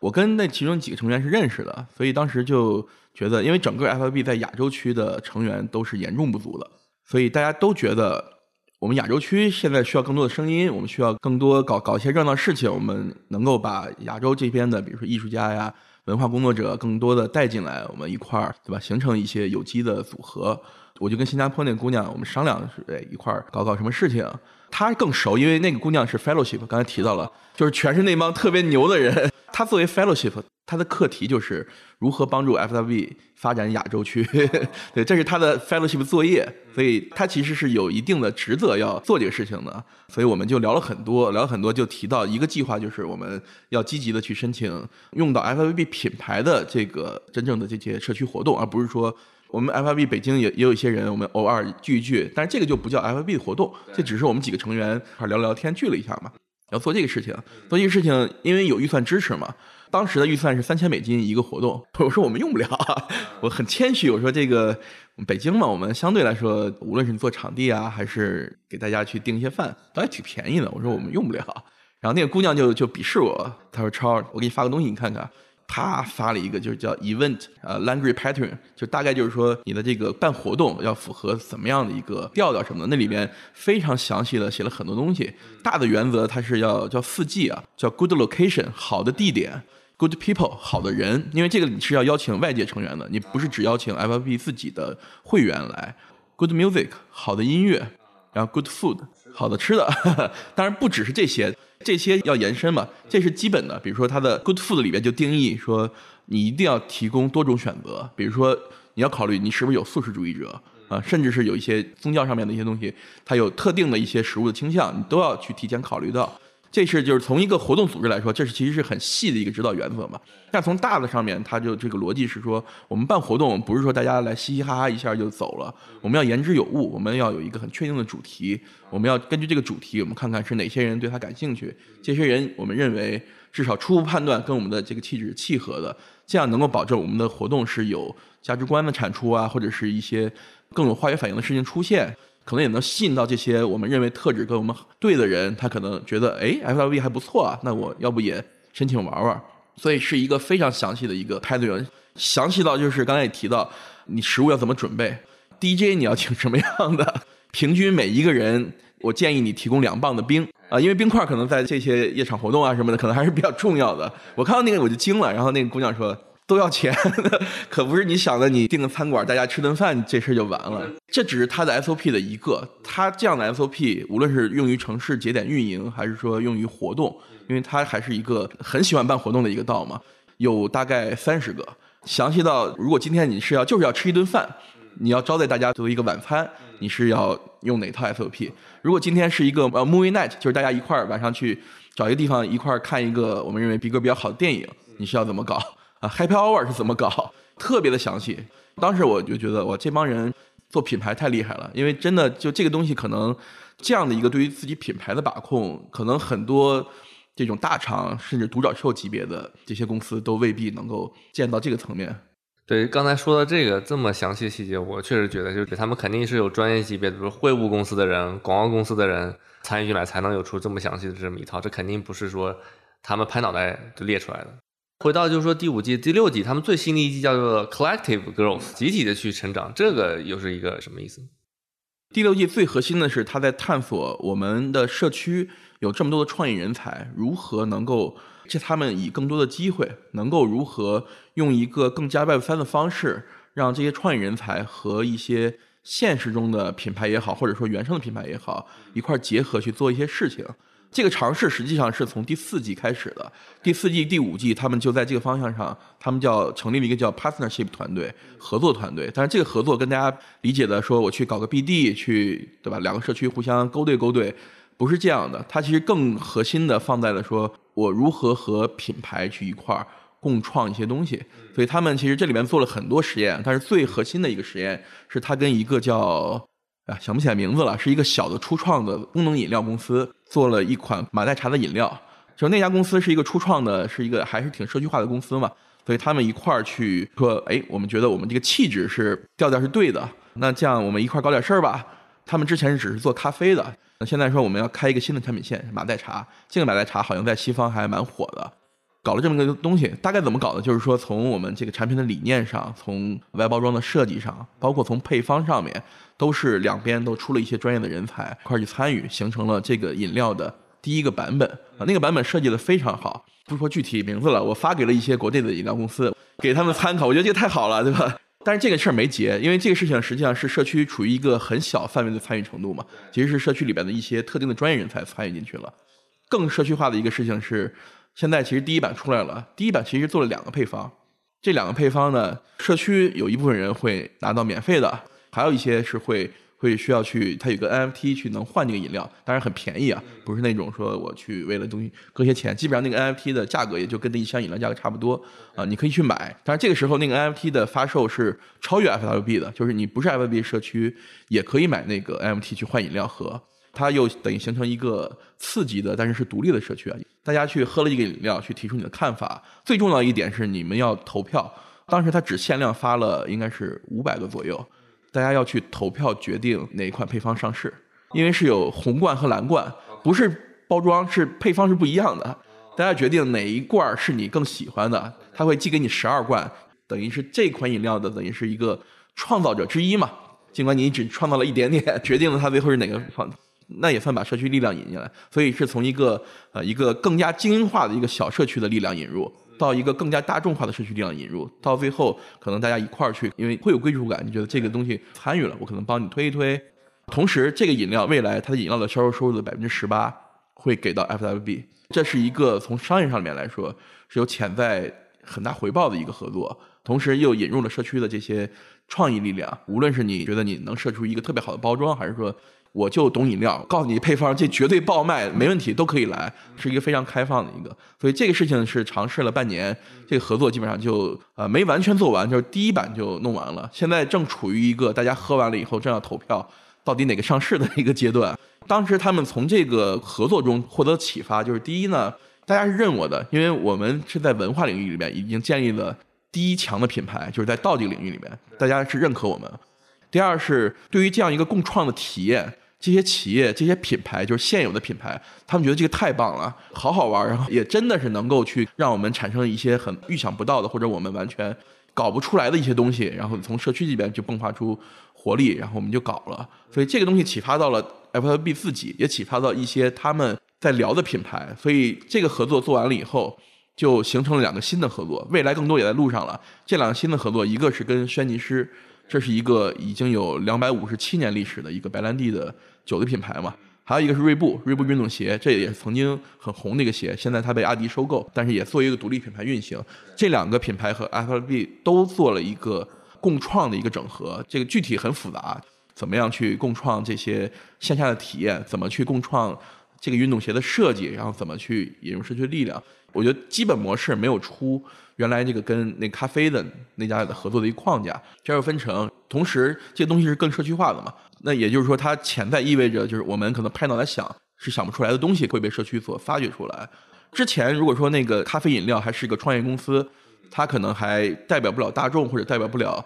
C: 我跟那其中几个成员是认识的，所以当时就觉得，因为整个 FLB 在亚洲区的成员都是严重不足的，所以大家都觉得。我们亚洲区现在需要更多的声音，我们需要更多搞搞一些热闹事情，我们能够把亚洲这边的，比如说艺术家呀、文化工作者，更多的带进来，我们一块儿，对吧？形成一些有机的组合。我就跟新加坡那个姑娘，我们商量是哎一块儿搞搞什么事情。他更熟，因为那个姑娘是 fellowship，刚才提到了，就是全是那帮特别牛的人。*laughs* 他作为 fellowship。他的课题就是如何帮助 FWB 发展亚洲区，*laughs* 对，这是他的 fellowship 作业，所以他其实是有一定的职责要做这个事情的。所以我们就聊了很多，聊了很多，就提到一个计划，就是我们要积极的去申请用到 FWB 品牌的这个真正的这些社区活动，而不是说我们 FIB 北京也也有一些人，我们偶尔聚一聚，但是这个就不叫 FIB 的活动，这只是我们几个成员聊聊天聚了一下嘛。要做这个事情，做这个事情，因为有预算支持嘛。当时的预算是三千美金一个活动，我说我们用不了，我很谦虚，我说这个北京嘛，我们相对来说，无论是做场地啊，还是给大家去订一些饭，都还挺便宜的。我说我们用不了。然后那个姑娘就就鄙视我，她说：“超，我给你发个东西，你看看。”他发了一个就是叫 event 呃 language pattern，就大概就是说你的这个办活动要符合怎么样的一个调调什么的，那里面非常详细的写了很多东西。大的原则它是要叫四 G 啊，叫 good location 好的地点，good people 好的人，因为这个你是要邀请外界成员的，你不是只邀请 FFB 自己的会员来。good music 好的音乐，然后 good food 好的吃的，*laughs* 当然不只是这些。这些要延伸嘛？这是基本的。比如说，它的 good food 里面就定义说，你一定要提供多种选择。比如说，你要考虑你是不是有素食主义者啊，甚至是有一些宗教上面的一些东西，它有特定的一些食物的倾向，你都要去提前考虑到。这是就是从一个活动组织来说，这是其实是很细的一个指导原则嘛。但从大的上面，它就这个逻辑是说，我们办活动不是说大家来嘻嘻哈哈一下就走了，我们要言之有物，我们要有一个很确定的主题，我们要根据这个主题，我们看看是哪些人对他感兴趣，这些人我们认为至少初步判断跟我们的这个气质是契合的，这样能够保证我们的活动是有价值观的产出啊，或者是一些更有化学反应的事情出现。可能也能吸引到这些我们认为特质跟我们对的人，他可能觉得哎，FLV 还不错啊，那我要不也申请玩玩？所以是一个非常详细的一个派对，详细到就是刚才也提到，你食物要怎么准备，DJ 你要请什么样的，*laughs* 平均每一个人，我建议你提供两磅的冰啊，因为冰块可能在这些夜场活动啊什么的，可能还是比较重要的。我看到那个我就惊了，然后那个姑娘说。都要钱，*laughs* 可不是你想的，你订个餐馆，大家吃顿饭，这事儿就完了。这只是它的 SOP 的一个，它这样的 SOP，无论是用于城市节点运营，还是说用于活动，因为它还是一个很喜欢办活动的一个道嘛，有大概三十个，详细到如果今天你是要就是要吃一顿饭，你要招待大家作为一个晚餐，你是要用哪套 SOP？如果今天是一个呃 movie night，就是大家一块儿晚上去找一个地方一块儿看一个我们认为逼格比较好的电影，你是要怎么搞？啊，Happy Hour 是怎么搞？特别的详细。当时我就觉得，哇，这帮人做品牌太厉害了。因为真的，就这个东西，可能这样的一个对于自己品牌的把控，可能很多这种大厂甚至独角兽级别的这些公司都未必能够见到这个层面。
A: 对，刚才说的这个这么详细的细节，我确实觉得，就是他们肯定是有专业级别，比如会务公司的人、广告公司的人参与进来，才能有出这么详细的这么一套。这肯定不是说他们拍脑袋就列出来的。回到就是说第五季、第六季，他们最新的一季叫做 Collective Growth，集体的去成长，这个又是一个什么意思？
C: 第六季最核心的是他在探索我们的社区有这么多的创意人才，如何能够借他们以更多的机会，能够如何用一个更加 Web 三的方式，让这些创意人才和一些现实中的品牌也好，或者说原生的品牌也好，一块结合去做一些事情。这个尝试实际上是从第四季开始的，第四季、第五季，他们就在这个方向上，他们叫成立了一个叫 partnership 团队，合作团队。但是这个合作跟大家理解的说，我去搞个 BD，去对吧？两个社区互相勾兑勾兑，不是这样的。它其实更核心的放在了说我如何和品牌去一块儿共创一些东西。所以他们其实这里面做了很多实验，但是最核心的一个实验是他跟一个叫。啊，想不起来名字了，是一个小的初创的功能饮料公司，做了一款马黛茶的饮料。就那家公司是一个初创的，是一个还是挺社区化的公司嘛，所以他们一块儿去说，哎，我们觉得我们这个气质是调调是对的，那这样我们一块儿搞点事儿吧。他们之前是只是做咖啡的，那现在说我们要开一个新的产品线，马黛茶。这个马黛茶好像在西方还蛮火的。搞了这么个东西，大概怎么搞的？就是说，从我们这个产品的理念上，从外包装的设计上，包括从配方上面，都是两边都出了一些专业的人才一块儿去参与，形成了这个饮料的第一个版本啊。那个版本设计的非常好，不说具体名字了，我发给了一些国内的饮料公司，给他们参考。我觉得这个太好了，对吧？但是这个事儿没结，因为这个事情实际上是社区处于一个很小范围的参与程度嘛，其实是社区里边的一些特定的专业人才参与进去了。更社区化的一个事情是。现在其实第一版出来了，第一版其实做了两个配方，这两个配方呢，社区有一部分人会拿到免费的，还有一些是会会需要去，它有个 NFT 去能换这个饮料，当然很便宜啊，不是那种说我去为了东西搁些钱，基本上那个 NFT 的价格也就跟那一箱饮料价格差不多啊，你可以去买，但是这个时候那个 NFT 的发售是超越 FWB 的，就是你不是 FWB 社区也可以买那个 NFT 去换饮料喝。它又等于形成一个次级的，但是是独立的社区啊。大家去喝了一个饮料，去提出你的看法。最重要一点是你们要投票。当时他只限量发了，应该是五百个左右。大家要去投票决定哪一款配方上市，因为是有红罐和蓝罐，不是包装是配方是不一样的，大家决定哪一罐是你更喜欢的，他会寄给你十二罐，等于是这款饮料的等于是一个创造者之一嘛。尽管你只创造了一点点，决定了它最后是哪个方，那也算把社区力量引进来。所以是从一个呃一个更加精英化的一个小社区的力量引入，到一个更加大众化的社区力量引入，到最后可能大家一块儿去，因为会有归属感，你觉得这个东西参与了，我可能帮你推一推。同时，这个饮料未来它的饮料的销售收入的百分之十八会给到 FWB，这是一个从商业上面来说是有潜在很大回报的一个合作。同时又引入了社区的这些创意力量，无论是你觉得你能设出一个特别好的包装，还是说我就懂饮料，告诉你配方，这绝对爆卖，没问题，都可以来，是一个非常开放的一个。所以这个事情是尝试了半年，这个合作基本上就呃没完全做完，就是第一版就弄完了，现在正处于一个大家喝完了以后正要投票，到底哪个上市的一个阶段。当时他们从这个合作中获得启发，就是第一呢，大家是认我的，因为我们是在文化领域里面已经建立了。第一强的品牌就是在道具领域里面，大家是认可我们。第二是对于这样一个共创的体验，这些企业、这些品牌，就是现有的品牌，他们觉得这个太棒了，好好玩，然后也真的是能够去让我们产生一些很预想不到的，或者我们完全搞不出来的一些东西，然后从社区这边就迸发出活力，然后我们就搞了。所以这个东西启发到了 FLB 自己，也启发到一些他们在聊的品牌。所以这个合作做完了以后。就形成了两个新的合作，未来更多也在路上了。这两个新的合作，一个是跟轩尼诗，这是一个已经有两百五十七年历史的一个白兰地的酒的品牌嘛；还有一个是锐步，锐步运动鞋，这也是曾经很红的一个鞋，现在它被阿迪收购，但是也作为一个独立品牌运行。这两个品牌和 FLB 都做了一个共创的一个整合，这个具体很复杂，怎么样去共创这些线下的体验，怎么去共创这个运动鞋的设计，然后怎么去引入社区力量。我觉得基本模式没有出原来这个跟那咖啡的那家的合作的一个框架，加入分成，同时这个东西是更社区化的嘛？那也就是说，它潜在意味着就是我们可能拍脑袋想是想不出来的东西会被社区所发掘出来。之前如果说那个咖啡饮料还是个创业公司，它可能还代表不了大众或者代表不了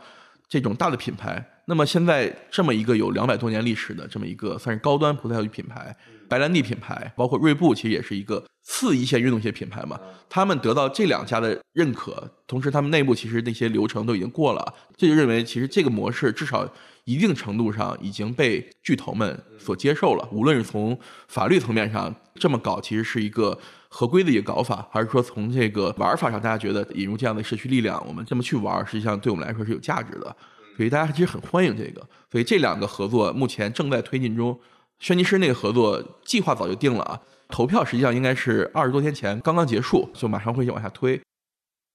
C: 这种大的品牌。那么现在这么一个有两百多年历史的这么一个算是高端葡萄酒品牌。白兰地品牌，包括锐步，其实也是一个次一线运动鞋品牌嘛。他们得到这两家的认可，同时他们内部其实那些流程都已经过了，这就认为其实这个模式至少一定程度上已经被巨头们所接受了。无论是从法律层面上这么搞，其实是一个合规的一个搞法，还是说从这个玩法上，大家觉得引入这样的社区力量，我们这么去玩，实际上对我们来说是有价值的。所以大家其实很欢迎这个。所以这两个合作目前正在推进中。轩尼诗那个合作计划早就定了啊，投票实际上应该是二十多天前刚刚结束，就马上会往下推。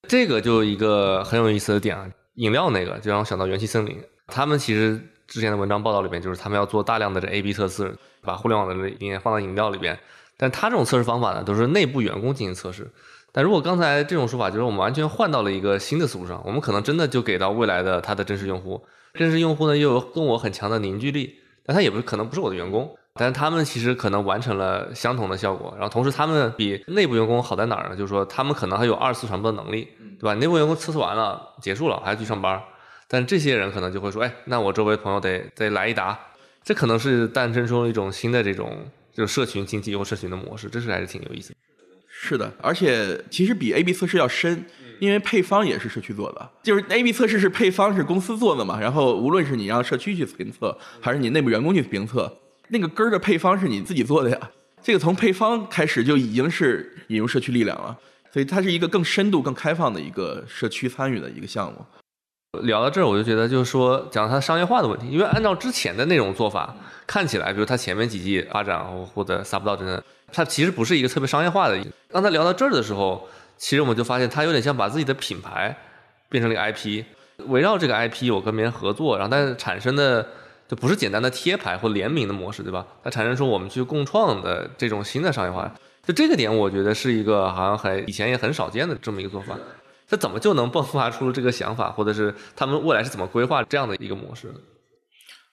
A: 这个就一个很有意思的点啊，饮料那个就让我想到元气森林，他们其实之前的文章报道里面就是他们要做大量的这 A/B 测试，把互联网的理念放到饮料里边。但他这种测试方法呢，都是内部员工进行测试。但如果刚才这种说法，就是我们完全换到了一个新的思路上，我们可能真的就给到未来的他的真实用户，真实用户呢又有跟我很强的凝聚力。但他也不是可能不是我的员工，但是他们其实可能完成了相同的效果，然后同时他们比内部员工好在哪儿呢？就是说他们可能还有二次传播的能力，对吧？内部员工测试完了结束了，还要去上班，但这些人可能就会说，哎，那我周围朋友得得来一打，这可能是诞生出一种新的这种就是社群经济或社群的模式，这是还是挺有意思。
C: 是的，而且其实比 A/B 测试要深，因为配方也是社区做的。就是 A/B 测试是配方是公司做的嘛，然后无论是你让社区去评测，还是你内部员工去评测，那个根儿的配方是你自己做的呀。这个从配方开始就已经是引入社区力量了，所以它是一个更深度、更开放的一个社区参与的一个项目。
A: 聊到这儿，我就觉得就是说讲它商业化的问题，因为按照之前的那种做法，看起来，比如它前面几季发展或者撒不到真的。它其实不是一个特别商业化的。刚才聊到这儿的时候，其实我们就发现它有点像把自己的品牌变成了一个 IP，围绕这个 IP 我跟别人合作，然后但是产生的就不是简单的贴牌或联名的模式，对吧？它产生出我们去共创的这种新的商业化。就这个点，我觉得是一个好像很以前也很少见的这么一个做法。它怎么就能迸发出这个想法，或者是他们未来是怎么规划这样的一个模式？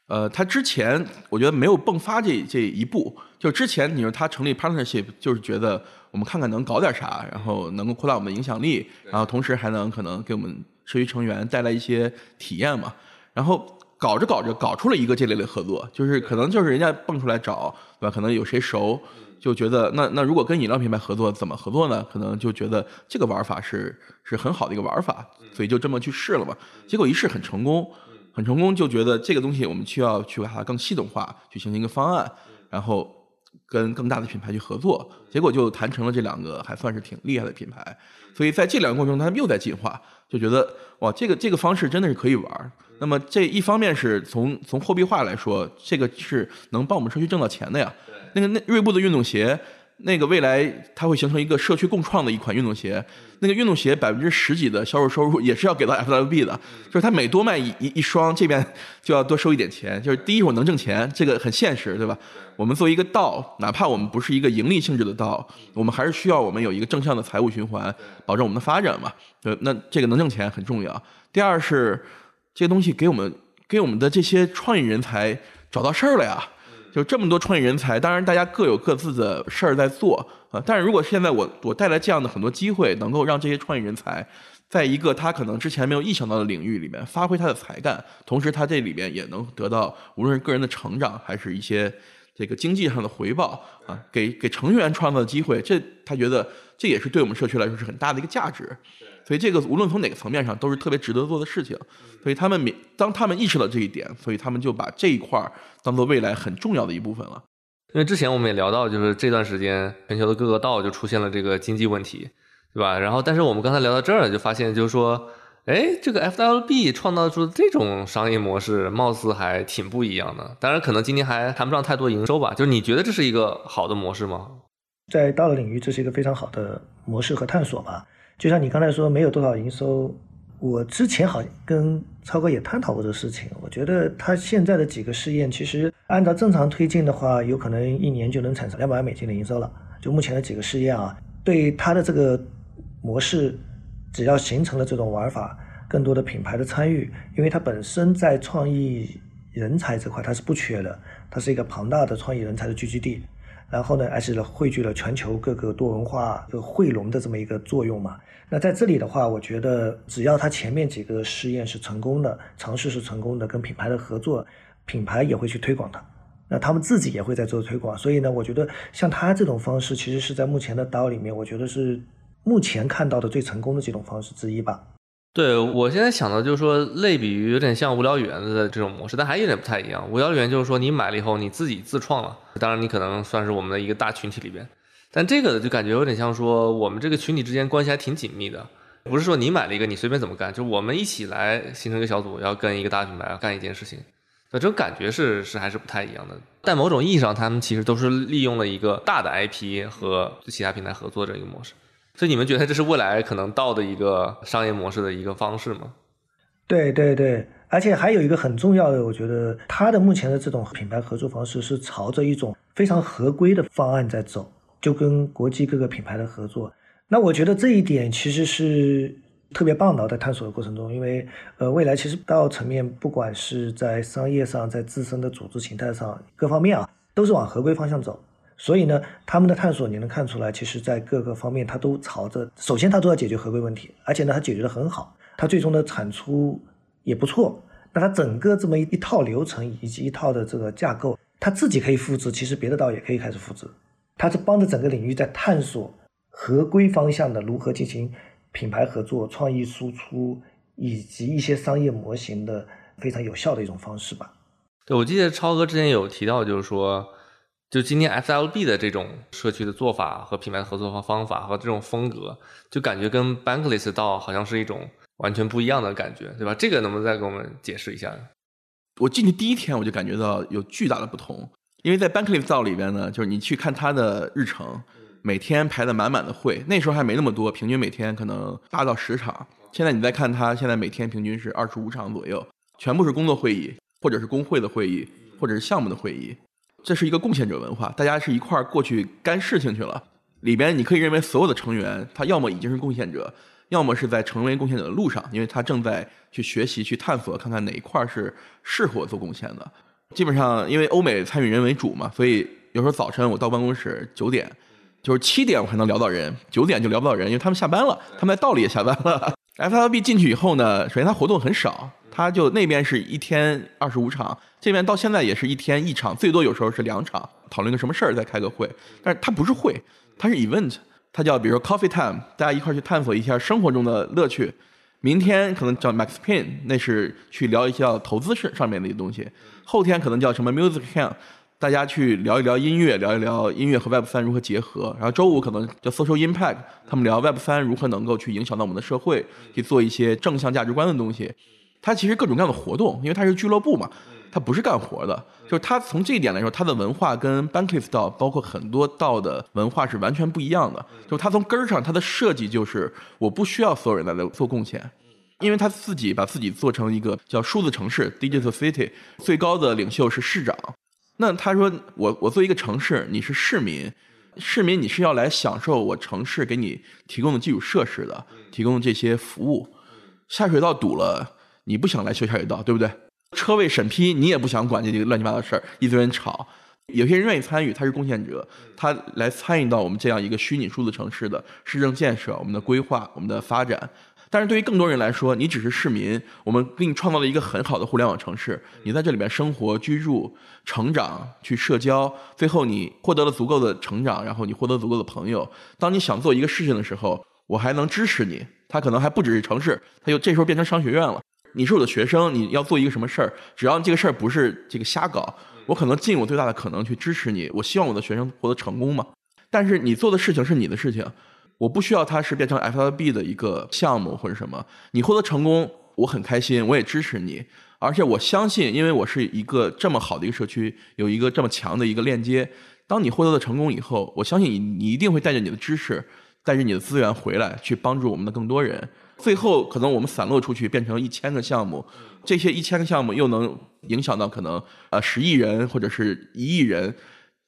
C: 呃，他之前我觉得没有迸发这这一步，就之前你说他成立 partnership，就是觉得我们看看能搞点啥，然后能够扩大我们的影响力，然后同时还能可能给我们社区成员带来一些体验嘛。然后搞着搞着搞出了一个这类的合作，就是可能就是人家蹦出来找，对吧？可能有谁熟，就觉得那那如果跟饮料品牌合作，怎么合作呢？可能就觉得这个玩法是是很好的一个玩法，所以就这么去试了嘛。结果一试很成功，很成功，就觉得这个东西我们需要去把它更系统化，去形成一个方案，然后跟更大的品牌去合作。结果就谈成了这两个还算是挺厉害的品牌。所以在这两个过程中，他们又在进化，就觉得哇，这个这个方式真的是可以玩。那么这一方面是从从货币化来说，这个是能帮我们社区挣到钱的呀。那个那锐步的运动鞋，那个未来它会形成一个社区共创的一款运动鞋。那个运动鞋百分之十几的销售收入也是要给到 FWB 的，就是它每多卖一一一双，这边 *laughs* 就要多收一点钱。就是第一，我能挣钱，这个很现实，对吧？我们作为一个道，哪怕我们不是一个盈利性质的道，我们还是需要我们有一个正向的财务循环，保证我们的发展嘛。呃，那这个能挣钱很重要。第二是这些东西给我们给我们的这些创意人才找到事儿了呀。就这么多创业人才，当然大家各有各自的事儿在做啊。但是如果现在我我带来这样的很多机会，能够让这些创业人才，在一个他可能之前没有意想到的领域里面发挥他的才干，同时他这里面也能得到无论是个人的成长，还是一些这个经济上的回报啊，给给程序员创造机会，这他觉得这也是对我们社区来说是很大的一个价值。所以这个无论从哪个层面上都是特别值得做的事情，所以他们明当他们意识到这一点，所以他们就把这一块儿当做未来很重要的一部分了。
A: 因为之前我们也聊到，就是这段时间全球的各个道就出现了这个经济问题，对吧？然后，但是我们刚才聊到这儿，就发现就是说，哎，这个 FWB 创造出这种商业模式，貌似还挺不一样的。当然，可能今年还谈不上太多营收吧。就是你觉得这是一个好的模式吗？
B: 在道的领域，这是一个非常好的模式和探索吧。就像你刚才说，没有多少营收。我之前好像跟超哥也探讨过这个事情。我觉得他现在的几个试验，其实按照正常推进的话，有可能一年就能产生两百万美金的营收了。就目前的几个试验啊，对他的这个模式，只要形成了这种玩法，更多的品牌的参与，因为它本身在创意人才这块它是不缺的，它是一个庞大的创意人才的聚集地。然后呢，还是汇聚了全球各个多文化的汇龙的这么一个作用嘛。那在这里的话，我觉得只要它前面几个试验是成功的，尝试是成功的，跟品牌的合作，品牌也会去推广它，那他们自己也会在做推广。所以呢，我觉得像他这种方式，其实是在目前的刀里面，我觉得是目前看到的最成功的几种方式之一吧。
A: 对我现在想的就是说，类比于有点像无聊园的这种模式，但还有点不太一样。无聊园就是说，你买了以后你自己自创了，当然你可能算是我们的一个大群体里边，但这个就感觉有点像说，我们这个群体之间关系还挺紧密的，不是说你买了一个你随便怎么干，就我们一起来形成一个小组，要跟一个大品牌要干一件事情，那这种感觉是是还是不太一样的。但某种意义上，他们其实都是利用了一个大的 IP 和其他平台合作这一个模式。所以你们觉得这是未来可能到的一个商业模式的一个方式吗？
B: 对对对，而且还有一个很重要的，我觉得它的目前的这种品牌合作方式是朝着一种非常合规的方案在走，就跟国际各个品牌的合作。那我觉得这一点其实是特别棒的，在探索的过程中，因为呃，未来其实到层面，不管是在商业上，在自身的组织形态上各方面啊，都是往合规方向走。所以呢，他们的探索你能看出来，其实在各个方面，它都朝着首先它都要解决合规问题，而且呢，它解决的很好，它最终的产出也不错。那它整个这么一一套流程以及一套的这个架构，它自己可以复制，其实别的道也可以开始复制。它是帮着整个领域在探索合规方向的如何进行品牌合作、创意输出以及一些商业模型的非常有效的一种方式吧。
A: 对，我记得超哥之前有提到，就是说。就今天 FLB 的这种社区的做法和品牌合作方方法和这种风格，就感觉跟 Bankless 倒好像是一种完全不一样的感觉，对吧？这个能不能再给我们解释一下？
C: 我进去第一天我就感觉到有巨大的不同，因为在 Bankless 道里边呢，就是你去看他的日程，每天排的满满的会，那时候还没那么多，平均每天可能八到十场。现在你再看他，现在每天平均是二十五场左右，全部是工作会议，或者是工会的会议，或者是项目的会议。这是一个贡献者文化，大家是一块儿过去干事情去了。里边你可以认为所有的成员，他要么已经是贡献者，要么是在成为贡献者的路上，因为他正在去学习、去探索，看看哪一块是适合做贡献的。基本上，因为欧美参与人为主嘛，所以有时候早晨我到办公室九点，就是七点我还能聊到人，九点就聊不到人，因为他们下班了，他们在道里也下班了。*laughs* FLB 进去以后呢，首先他活动很少。他就那边是一天二十五场，这边到现在也是一天一场，最多有时候是两场。讨论个什么事儿再开个会，但是它不是会，它是 event，它叫比如说 coffee time，大家一块儿去探索一下生活中的乐趣。明天可能叫 Max Pain，那是去聊一下投资上上面的一些东西。后天可能叫什么 Music Camp，大家去聊一聊音乐，聊一聊音乐和 Web 三如何结合。然后周五可能叫 Social Impact，他们聊 Web 三如何能够去影响到我们的社会，去做一些正向价值观的东西。它其实各种各样的活动，因为它是俱乐部嘛，它不是干活的。就是他从这一点来说，他的文化跟 Bankless 道包括很多道的文化是完全不一样的。就是它从根儿上，他的设计就是我不需要所有人来来做贡献，因为他自己把自己做成一个叫数字城市 （Digital City），最高的领袖是市长。那他说我我作为一个城市，你是市民，市民你是要来享受我城市给你提供的基础设施的，提供的这些服务。下水道堵了。你不想来修下水道，对不对？车位审批你也不想管这些乱七八糟事儿，一堆人吵。有些人愿意参与，他是贡献者，他来参与到我们这样一个虚拟数字城市的市政建设、我们的规划、我们的发展。但是对于更多人来说，你只是市民，我们给你创造了一个很好的互联网城市，你在这里面生活、居住、成长、去社交，最后你获得了足够的成长，然后你获得足够的朋友。当你想做一个事情的时候，我还能支持你。他可能还不只是城市，他就这时候变成商学院了。你是我的学生，你要做一个什么事儿？只要这个事儿不是这个瞎搞，我可能尽我最大的可能去支持你。我希望我的学生获得成功嘛。但是你做的事情是你的事情，我不需要它是变成 FLB 的一个项目或者什么。你获得成功，我很开心，我也支持你。而且我相信，因为我是一个这么好的一个社区，有一个这么强的一个链接。当你获得了成功以后，我相信你，你一定会带着你的知识，带着你的资源回来，去帮助我们的更多人。最后，可能我们散落出去变成一千个项目，这些一千个项目又能影响到可能呃十亿人或者是一亿人。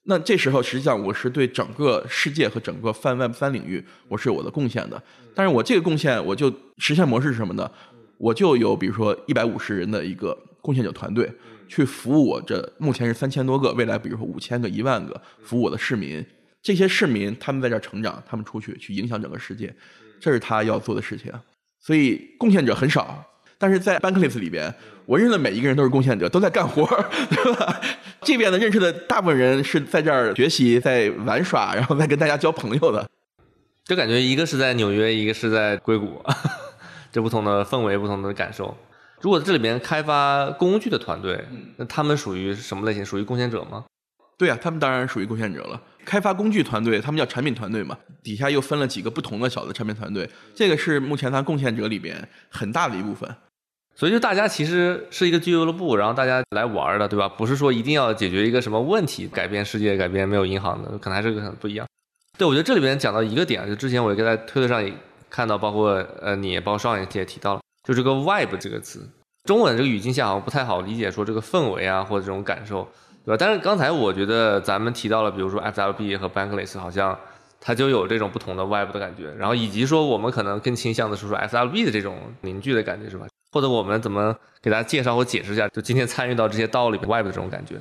C: 那这时候，实际上我是对整个世界和整个泛 Web 三领域，我是有我的贡献的。但是我这个贡献，我就实现模式是什么呢？我就有比如说一百五十人的一个贡献者团队，去服务我这目前是三千多个，未来比如说五千个、一万个服务我的市民。这些市民他们在这成长，他们出去去影响整个世界，这是他要做的事情。所以贡献者很少，但是在 Bankless 里边，我认识的每一个人都是贡献者，都在干活，*laughs* 对吧？这边的认识的大部分人是在这儿学习、在玩耍，然后再跟大家交朋友的。
A: 就感觉一个是在纽约，一个是在硅谷，*laughs* 这不同的氛围、不同的感受。如果这里边开发工具的团队，那他们属于什么类型？属于贡献者吗？
C: 对啊，他们当然属于贡献者了。开发工具团队，他们叫产品团队嘛，底下又分了几个不同的小的产品团队，这个是目前它贡献者里边很大的一部分。
A: 所以就大家其实是一个俱乐部，然后大家来玩的，对吧？不是说一定要解决一个什么问题，改变世界，改变没有银行的，可能还是个很不一样。对，我觉得这里边讲到一个点，就之前我也在推特上也看到，包括呃你，包括双也也提到了，就这个 vibe 这个词，中文这个语境下好像不太好理解，说这个氛围啊或者这种感受。对吧？但是刚才我觉得咱们提到了，比如说 FLB 和 Bankless，好像它就有这种不同的 Web 的感觉。然后以及说我们可能更倾向的是说 FLB 的这种凝聚的感觉，是吧？或者我们怎么给大家介绍或解释一下，就今天参与到这些道里 Web 的这种感觉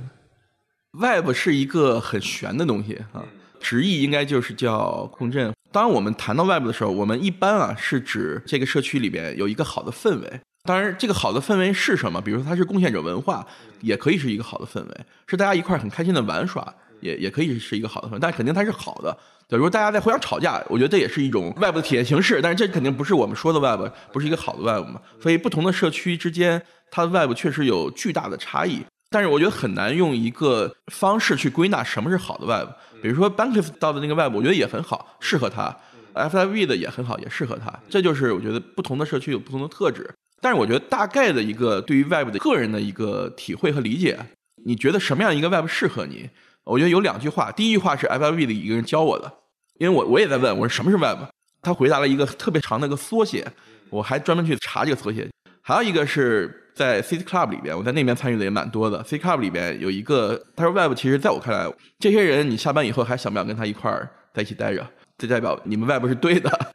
C: ？Web 是一个很玄的东西啊，直译应该就是叫共振。当然，我们谈到 Web 的时候，我们一般啊是指这个社区里边有一个好的氛围。当然，这个好的氛围是什么？比如说，它是贡献者文化，也可以是一个好的氛围；是大家一块很开心的玩耍，也也可以是一个好的氛围。但肯定它是好的。对，如果大家在互相吵架，我觉得这也是一种 Web 的体验形式。但是这肯定不是我们说的 Web，不是一个好的 Web 嘛。所以不同的社区之间，它的 Web 确实有巨大的差异。但是我觉得很难用一个方式去归纳什么是好的 Web。比如说 Bankless 到的那个 Web，我觉得也很好，适合它；FIV 的也很好，也适合它。这就是我觉得不同的社区有不同的特质。但是我觉得大概的一个对于 Web 的个人的一个体会和理解，你觉得什么样一个 Web 适合你？我觉得有两句话。第一句话是 FLV 的一个人教我的，因为我我也在问我说什么是 Web，他回答了一个特别长的一个缩写，我还专门去查这个缩写。还有一个是在 C Club 里边，我在那边参与的也蛮多的。C Club 里边有一个，他说 Web 其实在我看来，这些人你下班以后还想不想跟他一块儿在一起待着？这代表你们 Web 是对的。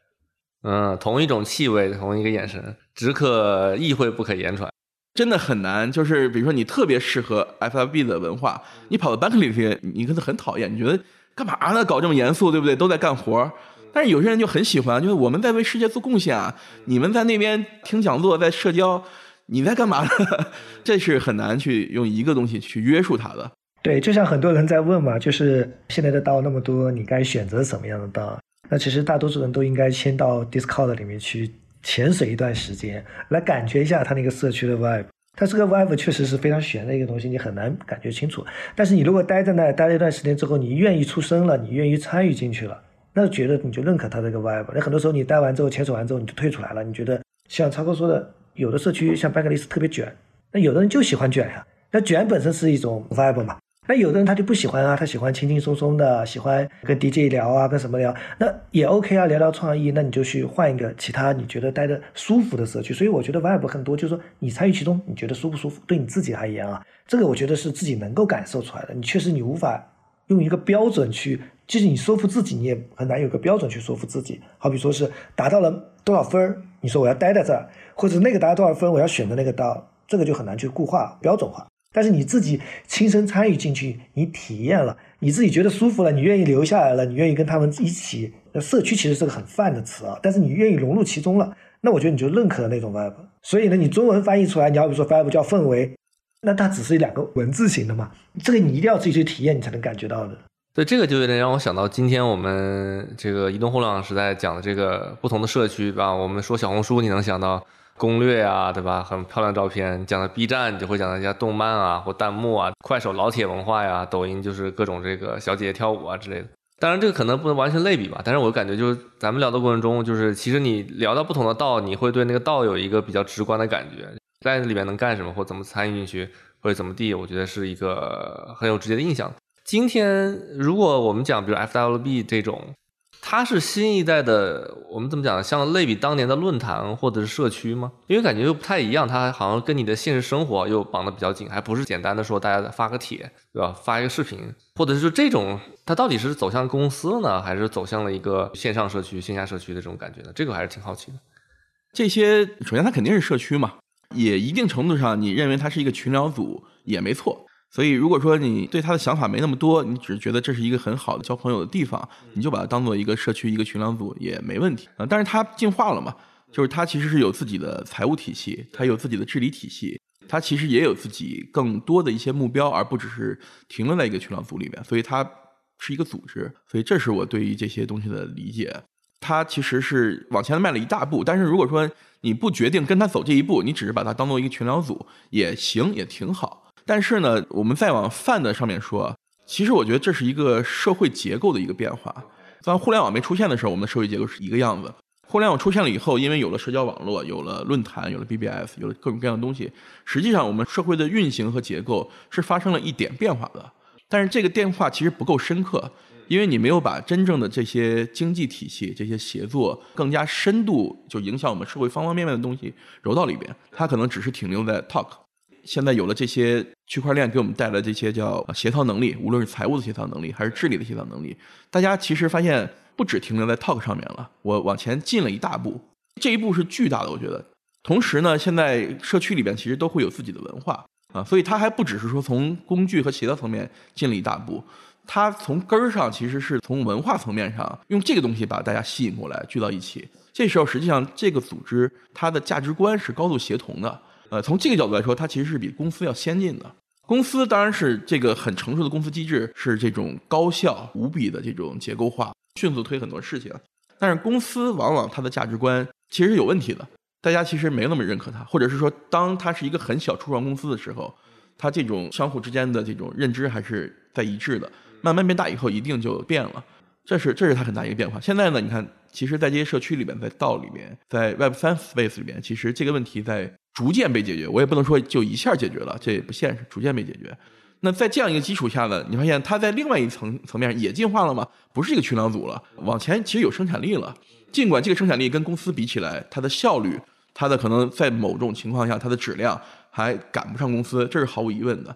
A: 嗯，同一种气味，同一个眼神，只可意会不可言传，
C: 真的很难。就是比如说，你特别适合 FLB 的文化，你跑到 Bankless 去，你可能很讨厌，你觉得干嘛呢？搞这么严肃，对不对？都在干活。但是有些人就很喜欢，就是我们在为世界做贡献啊，你们在那边听讲座，在社交，你在干嘛呢？*laughs* 这是很难去用一个东西去约束他的。
B: 对，就像很多人在问嘛，就是现在的道那么多，你该选择什么样的道？那其实大多数人都应该先到 Discord 里面去潜水一段时间，来感觉一下它那个社区的 vibe。它这个 vibe 确实是非常玄的一个东西，你很难感觉清楚。但是你如果待在那待了一段时间之后，你愿意出声了，你愿意参与进去了，那觉得你就认可它这个 vibe。那很多时候你待完之后潜水完之后你就退出来了，你觉得像超哥说的，有的社区像 b a c k l i s 特别卷，那有的人就喜欢卷呀，那卷本身是一种 vibe 嘛。那有的人他就不喜欢啊，他喜欢轻轻松松的，喜欢跟 DJ 聊啊，跟什么聊，那也 OK 啊，聊聊创意，那你就去换一个其他你觉得待的舒服的社区。所以我觉得 Vibe 很多就是说你参与其中，你觉得舒不舒服，对你自己而言啊，这个我觉得是自己能够感受出来的。你确实你无法用一个标准去，就是你说服自己，你也很难有个标准去说服自己。好比说是达到了多少分你说我要待在这儿，或者那个达到多少分，我要选择那个道，这个就很难去固化标准化。但是你自己亲身参与进去，你体验了，你自己觉得舒服了，你愿意留下来了，你愿意跟他们一起。社区其实是个很泛的词啊，但是你愿意融入其中了，那我觉得你就认可了那种 vibe。所以呢，你中文翻译出来，你要比如说 vibe 叫氛围，那它只是两个文字型的嘛，这个你一定要自己去体验，你才能感觉到的。
A: 对，这个就有点让我想到今天我们这个移动互联网时代讲的这个不同的社区吧。我们说小红书，你能想到？攻略啊，对吧？很漂亮照片。讲的 B 站就会讲到一些动漫啊，或弹幕啊。快手老铁文化呀，抖音就是各种这个小姐姐跳舞啊之类的。当然，这个可能不能完全类比吧。但是我感觉就是咱们聊的过程中，就是其实你聊到不同的道，你会对那个道有一个比较直观的感觉，在里面能干什么，或怎么参与进去，或者怎么地，我觉得是一个很有直接的印象。今天如果我们讲，比如 FWB 这种。它是新一代的，我们怎么讲？像类比当年的论坛或者是社区吗？因为感觉又不太一样，它好像跟你的现实生活又绑得比较紧，还不是简单的说大家发个帖，对吧？发一个视频，或者是这种，它到底是走向公司呢，还是走向了一个线上社区、线下社区的这种感觉呢？这个还是挺好奇的。
C: 这些首先它肯定是社区嘛，也一定程度上你认为它是一个群聊组也没错。所以，如果说你对他的想法没那么多，你只是觉得这是一个很好的交朋友的地方，你就把它当做一个社区、一个群聊组也没问题啊。但是它进化了嘛，就是它其实是有自己的财务体系，它有自己的治理体系，它其实也有自己更多的一些目标，而不只是停留在一个群聊组里面。所以它是一个组织。所以这是我对于这些东西的理解。它其实是往前迈了一大步。但是如果说你不决定跟他走这一步，你只是把它当做一个群聊组也行，也挺好。但是呢，我们再往泛的上面说，其实我觉得这是一个社会结构的一个变化。当互联网没出现的时候，我们的社会结构是一个样子；互联网出现了以后，因为有了社交网络，有了论坛，有了 BBS，有了各种各样的东西，实际上我们社会的运行和结构是发生了一点变化的。但是这个变化其实不够深刻，因为你没有把真正的这些经济体系、这些协作更加深度就影响我们社会方方面面的东西揉到里边，它可能只是停留在 talk。现在有了这些区块链给我们带来这些叫协调能力，无论是财务的协调能力还是治理的协调能力，大家其实发现不只停留在 talk 上面了，我往前进了一大步，这一步是巨大的，我觉得。同时呢，现在社区里边其实都会有自己的文化啊，所以它还不只是说从工具和协调层面进了一大步，它从根儿上其实是从文化层面上用这个东西把大家吸引过来聚到一起。这时候实际上这个组织它的价值观是高度协同的。呃，从这个角度来说，它其实是比公司要先进的。公司当然是这个很成熟的公司机制，是这种高效无比的这种结构化，迅速推很多事情。但是公司往往它的价值观其实是有问题的，大家其实没那么认可它，或者是说，当它是一个很小初创公司的时候，它这种相互之间的这种认知还是在一致的。慢慢变大以后，一定就变了。这是这是它很大一个变化。现在呢，你看，其实，在这些社区里面，在道里面，在 Web 三 Space 里边，其实这个问题在。逐渐被解决，我也不能说就一下解决了，这也不现实。逐渐被解决，那在这样一个基础下呢，你发现它在另外一层层面也进化了吗？不是一个群聊组了，往前其实有生产力了。尽管这个生产力跟公司比起来，它的效率，它的可能在某种情况下，它的质量还赶不上公司，这是毫无疑问的。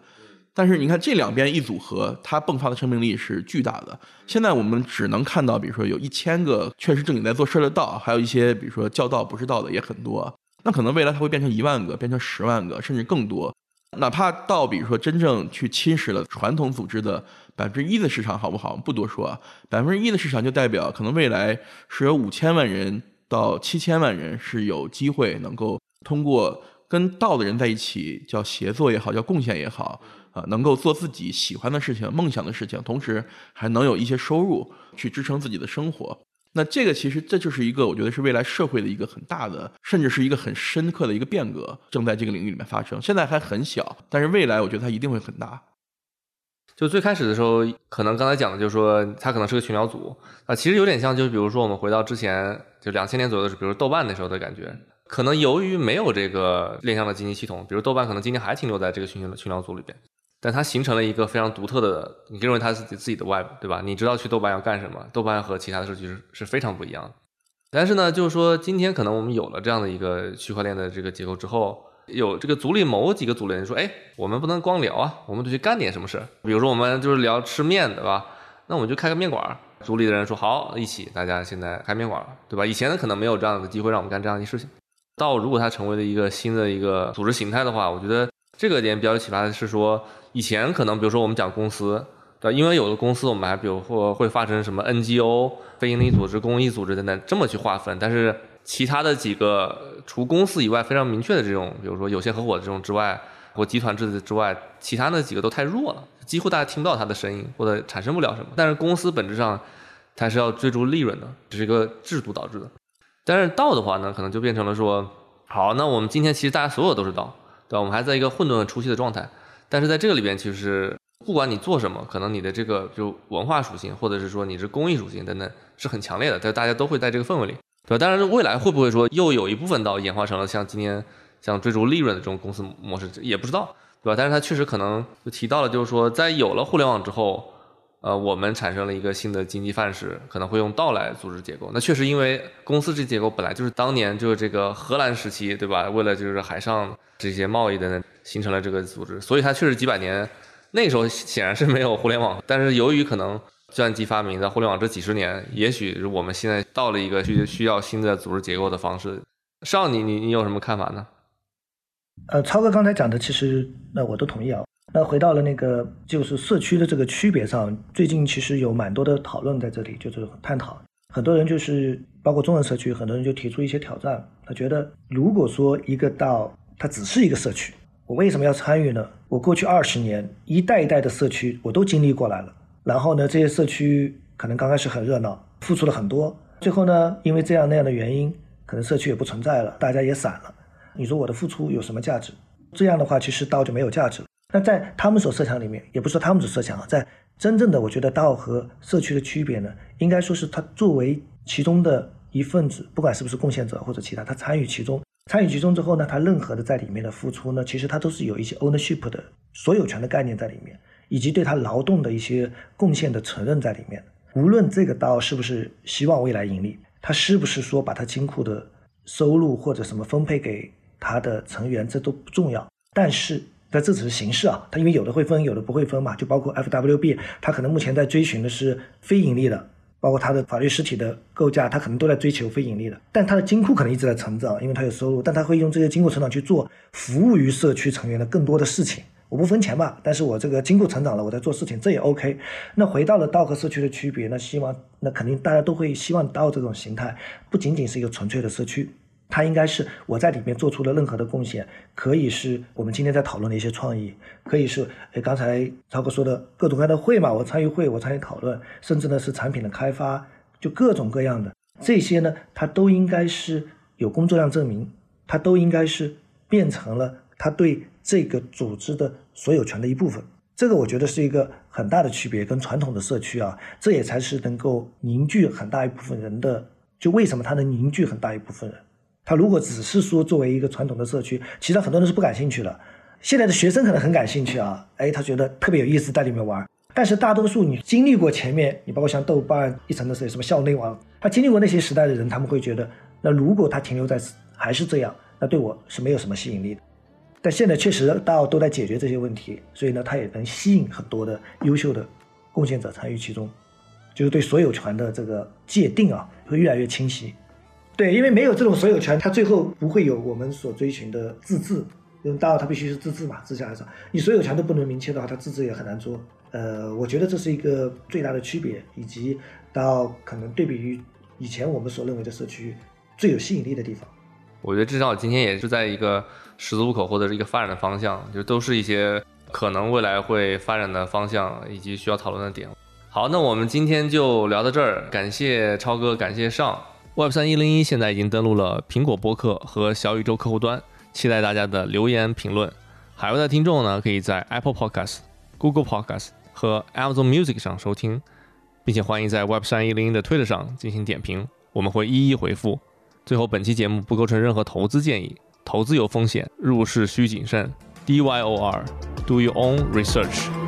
C: 但是你看这两边一组合，它迸发的生命力是巨大的。现在我们只能看到，比如说有一千个确实正经在做事的道，还有一些比如说叫道不是道的也很多。那可能未来它会变成一万个，变成十万个，甚至更多。哪怕到比如说真正去侵蚀了传统组织的百分之一的市场，好不好？不多说啊，百分之一的市场就代表可能未来是有五千万人到七千万人是有机会能够通过跟道的人在一起，叫协作也好，叫贡献也好，啊，能够做自己喜欢的事情、梦想的事情，同时还能有一些收入去支撑自己的生活。那这个其实这就是一个，我觉得是未来社会的一个很大的，甚至是一个很深刻的一个变革，正在这个领域里面发生。现在还很小，但是未来我觉得它一定会很大。
A: 就最开始的时候，可能刚才讲的就是说，它可能是个群聊组啊，其实有点像，就是比如说我们回到之前就两千年左右的时候，比如豆瓣那时候的感觉，可能由于没有这个链上的经济系统，比如豆瓣可能今天还停留在这个群群聊组里边。但它形成了一个非常独特的，你认为它是自己自己的 web，对吧？你知道去豆瓣要干什么？豆瓣和其他的社区是是非常不一样的。但是呢，就是说今天可能我们有了这样的一个区块链的这个结构之后，有这个组里某几个组的人说，哎，我们不能光聊啊，我们得去干点什么事比如说我们就是聊吃面，对吧？那我们就开个面馆。组里的人说好，一起，大家现在开面馆，对吧？以前呢可能没有这样的机会让我们干这样的事情。到如果它成为了一个新的一个组织形态的话，我觉得这个点比较有启发的是说。以前可能，比如说我们讲公司，对，因为有的公司我们还比如说会划成什么 NGO、非营利组织、公益组织等等这么去划分，但是其他的几个除公司以外非常明确的这种，比如说有限合伙的这种之外，或集团制的之外，其他那几个都太弱了，几乎大家听不到它的声音或者产生不了什么。但是公司本质上它是要追逐利润的，这是一个制度导致的。但是道的话呢，可能就变成了说，好，那我们今天其实大家所有都是道，对吧？我们还在一个混沌初期的状态。但是在这个里边，其实不管你做什么，可能你的这个就文化属性，或者是说你是公益属性等等，是很强烈的。但大家都会在这个氛围里，对吧？当然，未来会不会说又有一部分到演化成了像今天像追逐利润的这种公司模式，也不知道，对吧？但是它确实可能就提到了，就是说在有了互联网之后，呃，我们产生了一个新的经济范式，可能会用道来组织结构。那确实，因为公司这结构本来就是当年就是这个荷兰时期，对吧？为了就是海上这些贸易的。形成了这个组织，所以它确实几百年，那时候显然是没有互联网，但是由于可能计算机发明，在互联网这几十年，也许我们现在到了一个需需要新的组织结构的方式。少你你你有什么看法呢？
B: 呃，超哥刚才讲的，其实那我都同意啊。那回到了那个就是社区的这个区别上，最近其实有蛮多的讨论在这里，就是探讨。很多人就是包括中文社区，很多人就提出一些挑战。他觉得，如果说一个道它只是一个社区。我为什么要参与呢？我过去二十年一代一代的社区我都经历过来了。然后呢，这些社区可能刚开始很热闹，付出了很多，最后呢，因为这样那样的原因，可能社区也不存在了，大家也散了。你说我的付出有什么价值？这样的话，其实道就没有价值了。那在他们所设想里面，也不是说他们所设想啊，在真正的我觉得道和社区的区别呢，应该说是他作为其中的一份子，不管是不是贡献者或者其他，他参与其中。参与其中之后呢，他任何的在里面的付出呢，其实他都是有一些 ownership 的所有权的概念在里面，以及对他劳动的一些贡献的承认在里面。无论这个刀是不是希望未来盈利，他是不是说把他金库的收入或者什么分配给他的成员，这都不重要。但是但这只是形式啊，他因为有的会分，有的不会分嘛，就包括 FWB，他可能目前在追寻的是非盈利的。包括它的法律实体的构架，它可能都在追求非盈利的，但它的金库可能一直在成长，因为它有收入，但它会用这些金库成长去做服务于社区成员的更多的事情。我不分钱吧，但是我这个金库成长了，我在做事情，这也 OK。那回到了道和社区的区别，那希望那肯定大家都会希望道这种形态不仅仅是一个纯粹的社区。它应该是我在里面做出了任何的贡献，可以是我们今天在讨论的一些创意，可以是诶刚才超哥说的各种各样的会嘛，我参与会，我参与讨论，甚至呢是产品的开发，就各种各样的这些呢，它都应该是有工作量证明，它都应该是变成了他对这个组织的所有权的一部分。这个我觉得是一个很大的区别，跟传统的社区啊，这也才是能够凝聚很大一部分人的。就为什么它能凝聚很大一部分人？他如果只是说作为一个传统的社区，其实很多人是不感兴趣的。现在的学生可能很感兴趣啊，哎，他觉得特别有意思，在里面玩。但是大多数你经历过前面，你包括像豆瓣一层的是什么校内网，他经历过那些时代的人，他们会觉得，那如果他停留在还是这样，那对我是没有什么吸引力的。但现在确实大家都在解决这些问题，所以呢，他也能吸引很多的优秀的贡献者参与其中，就是对所有权的这个界定啊，会越来越清晰。对，因为没有这种所有权，它最后不会有我们所追寻的自治。因为大它必须是自治嘛，自下而上。你所有权都不能明确的话，它自治也很难做。呃，我觉得这是一个最大的区别，以及到可能对比于以前我们所认为的社区最有吸引力的地方。
A: 我觉得至少今天也是在一个十字路口或者是一个发展的方向，就都是一些可能未来会发展的方向以及需要讨论的点。好，那我们今天就聊到这儿，感谢超哥，感谢上。Web 三一零一现在已经登录了苹果播客和小宇宙客户端，期待大家的留言评论。海外的听众呢，可以在 Apple Podcast、Google Podcast 和 Amazon Music 上收听，并且欢迎在 Web 三一零一的 Twitter 上进行点评，我们会一一回复。最后，本期节目不构成任何投资建议，投资有风险，入市需谨慎。D Y O R，Do your own research。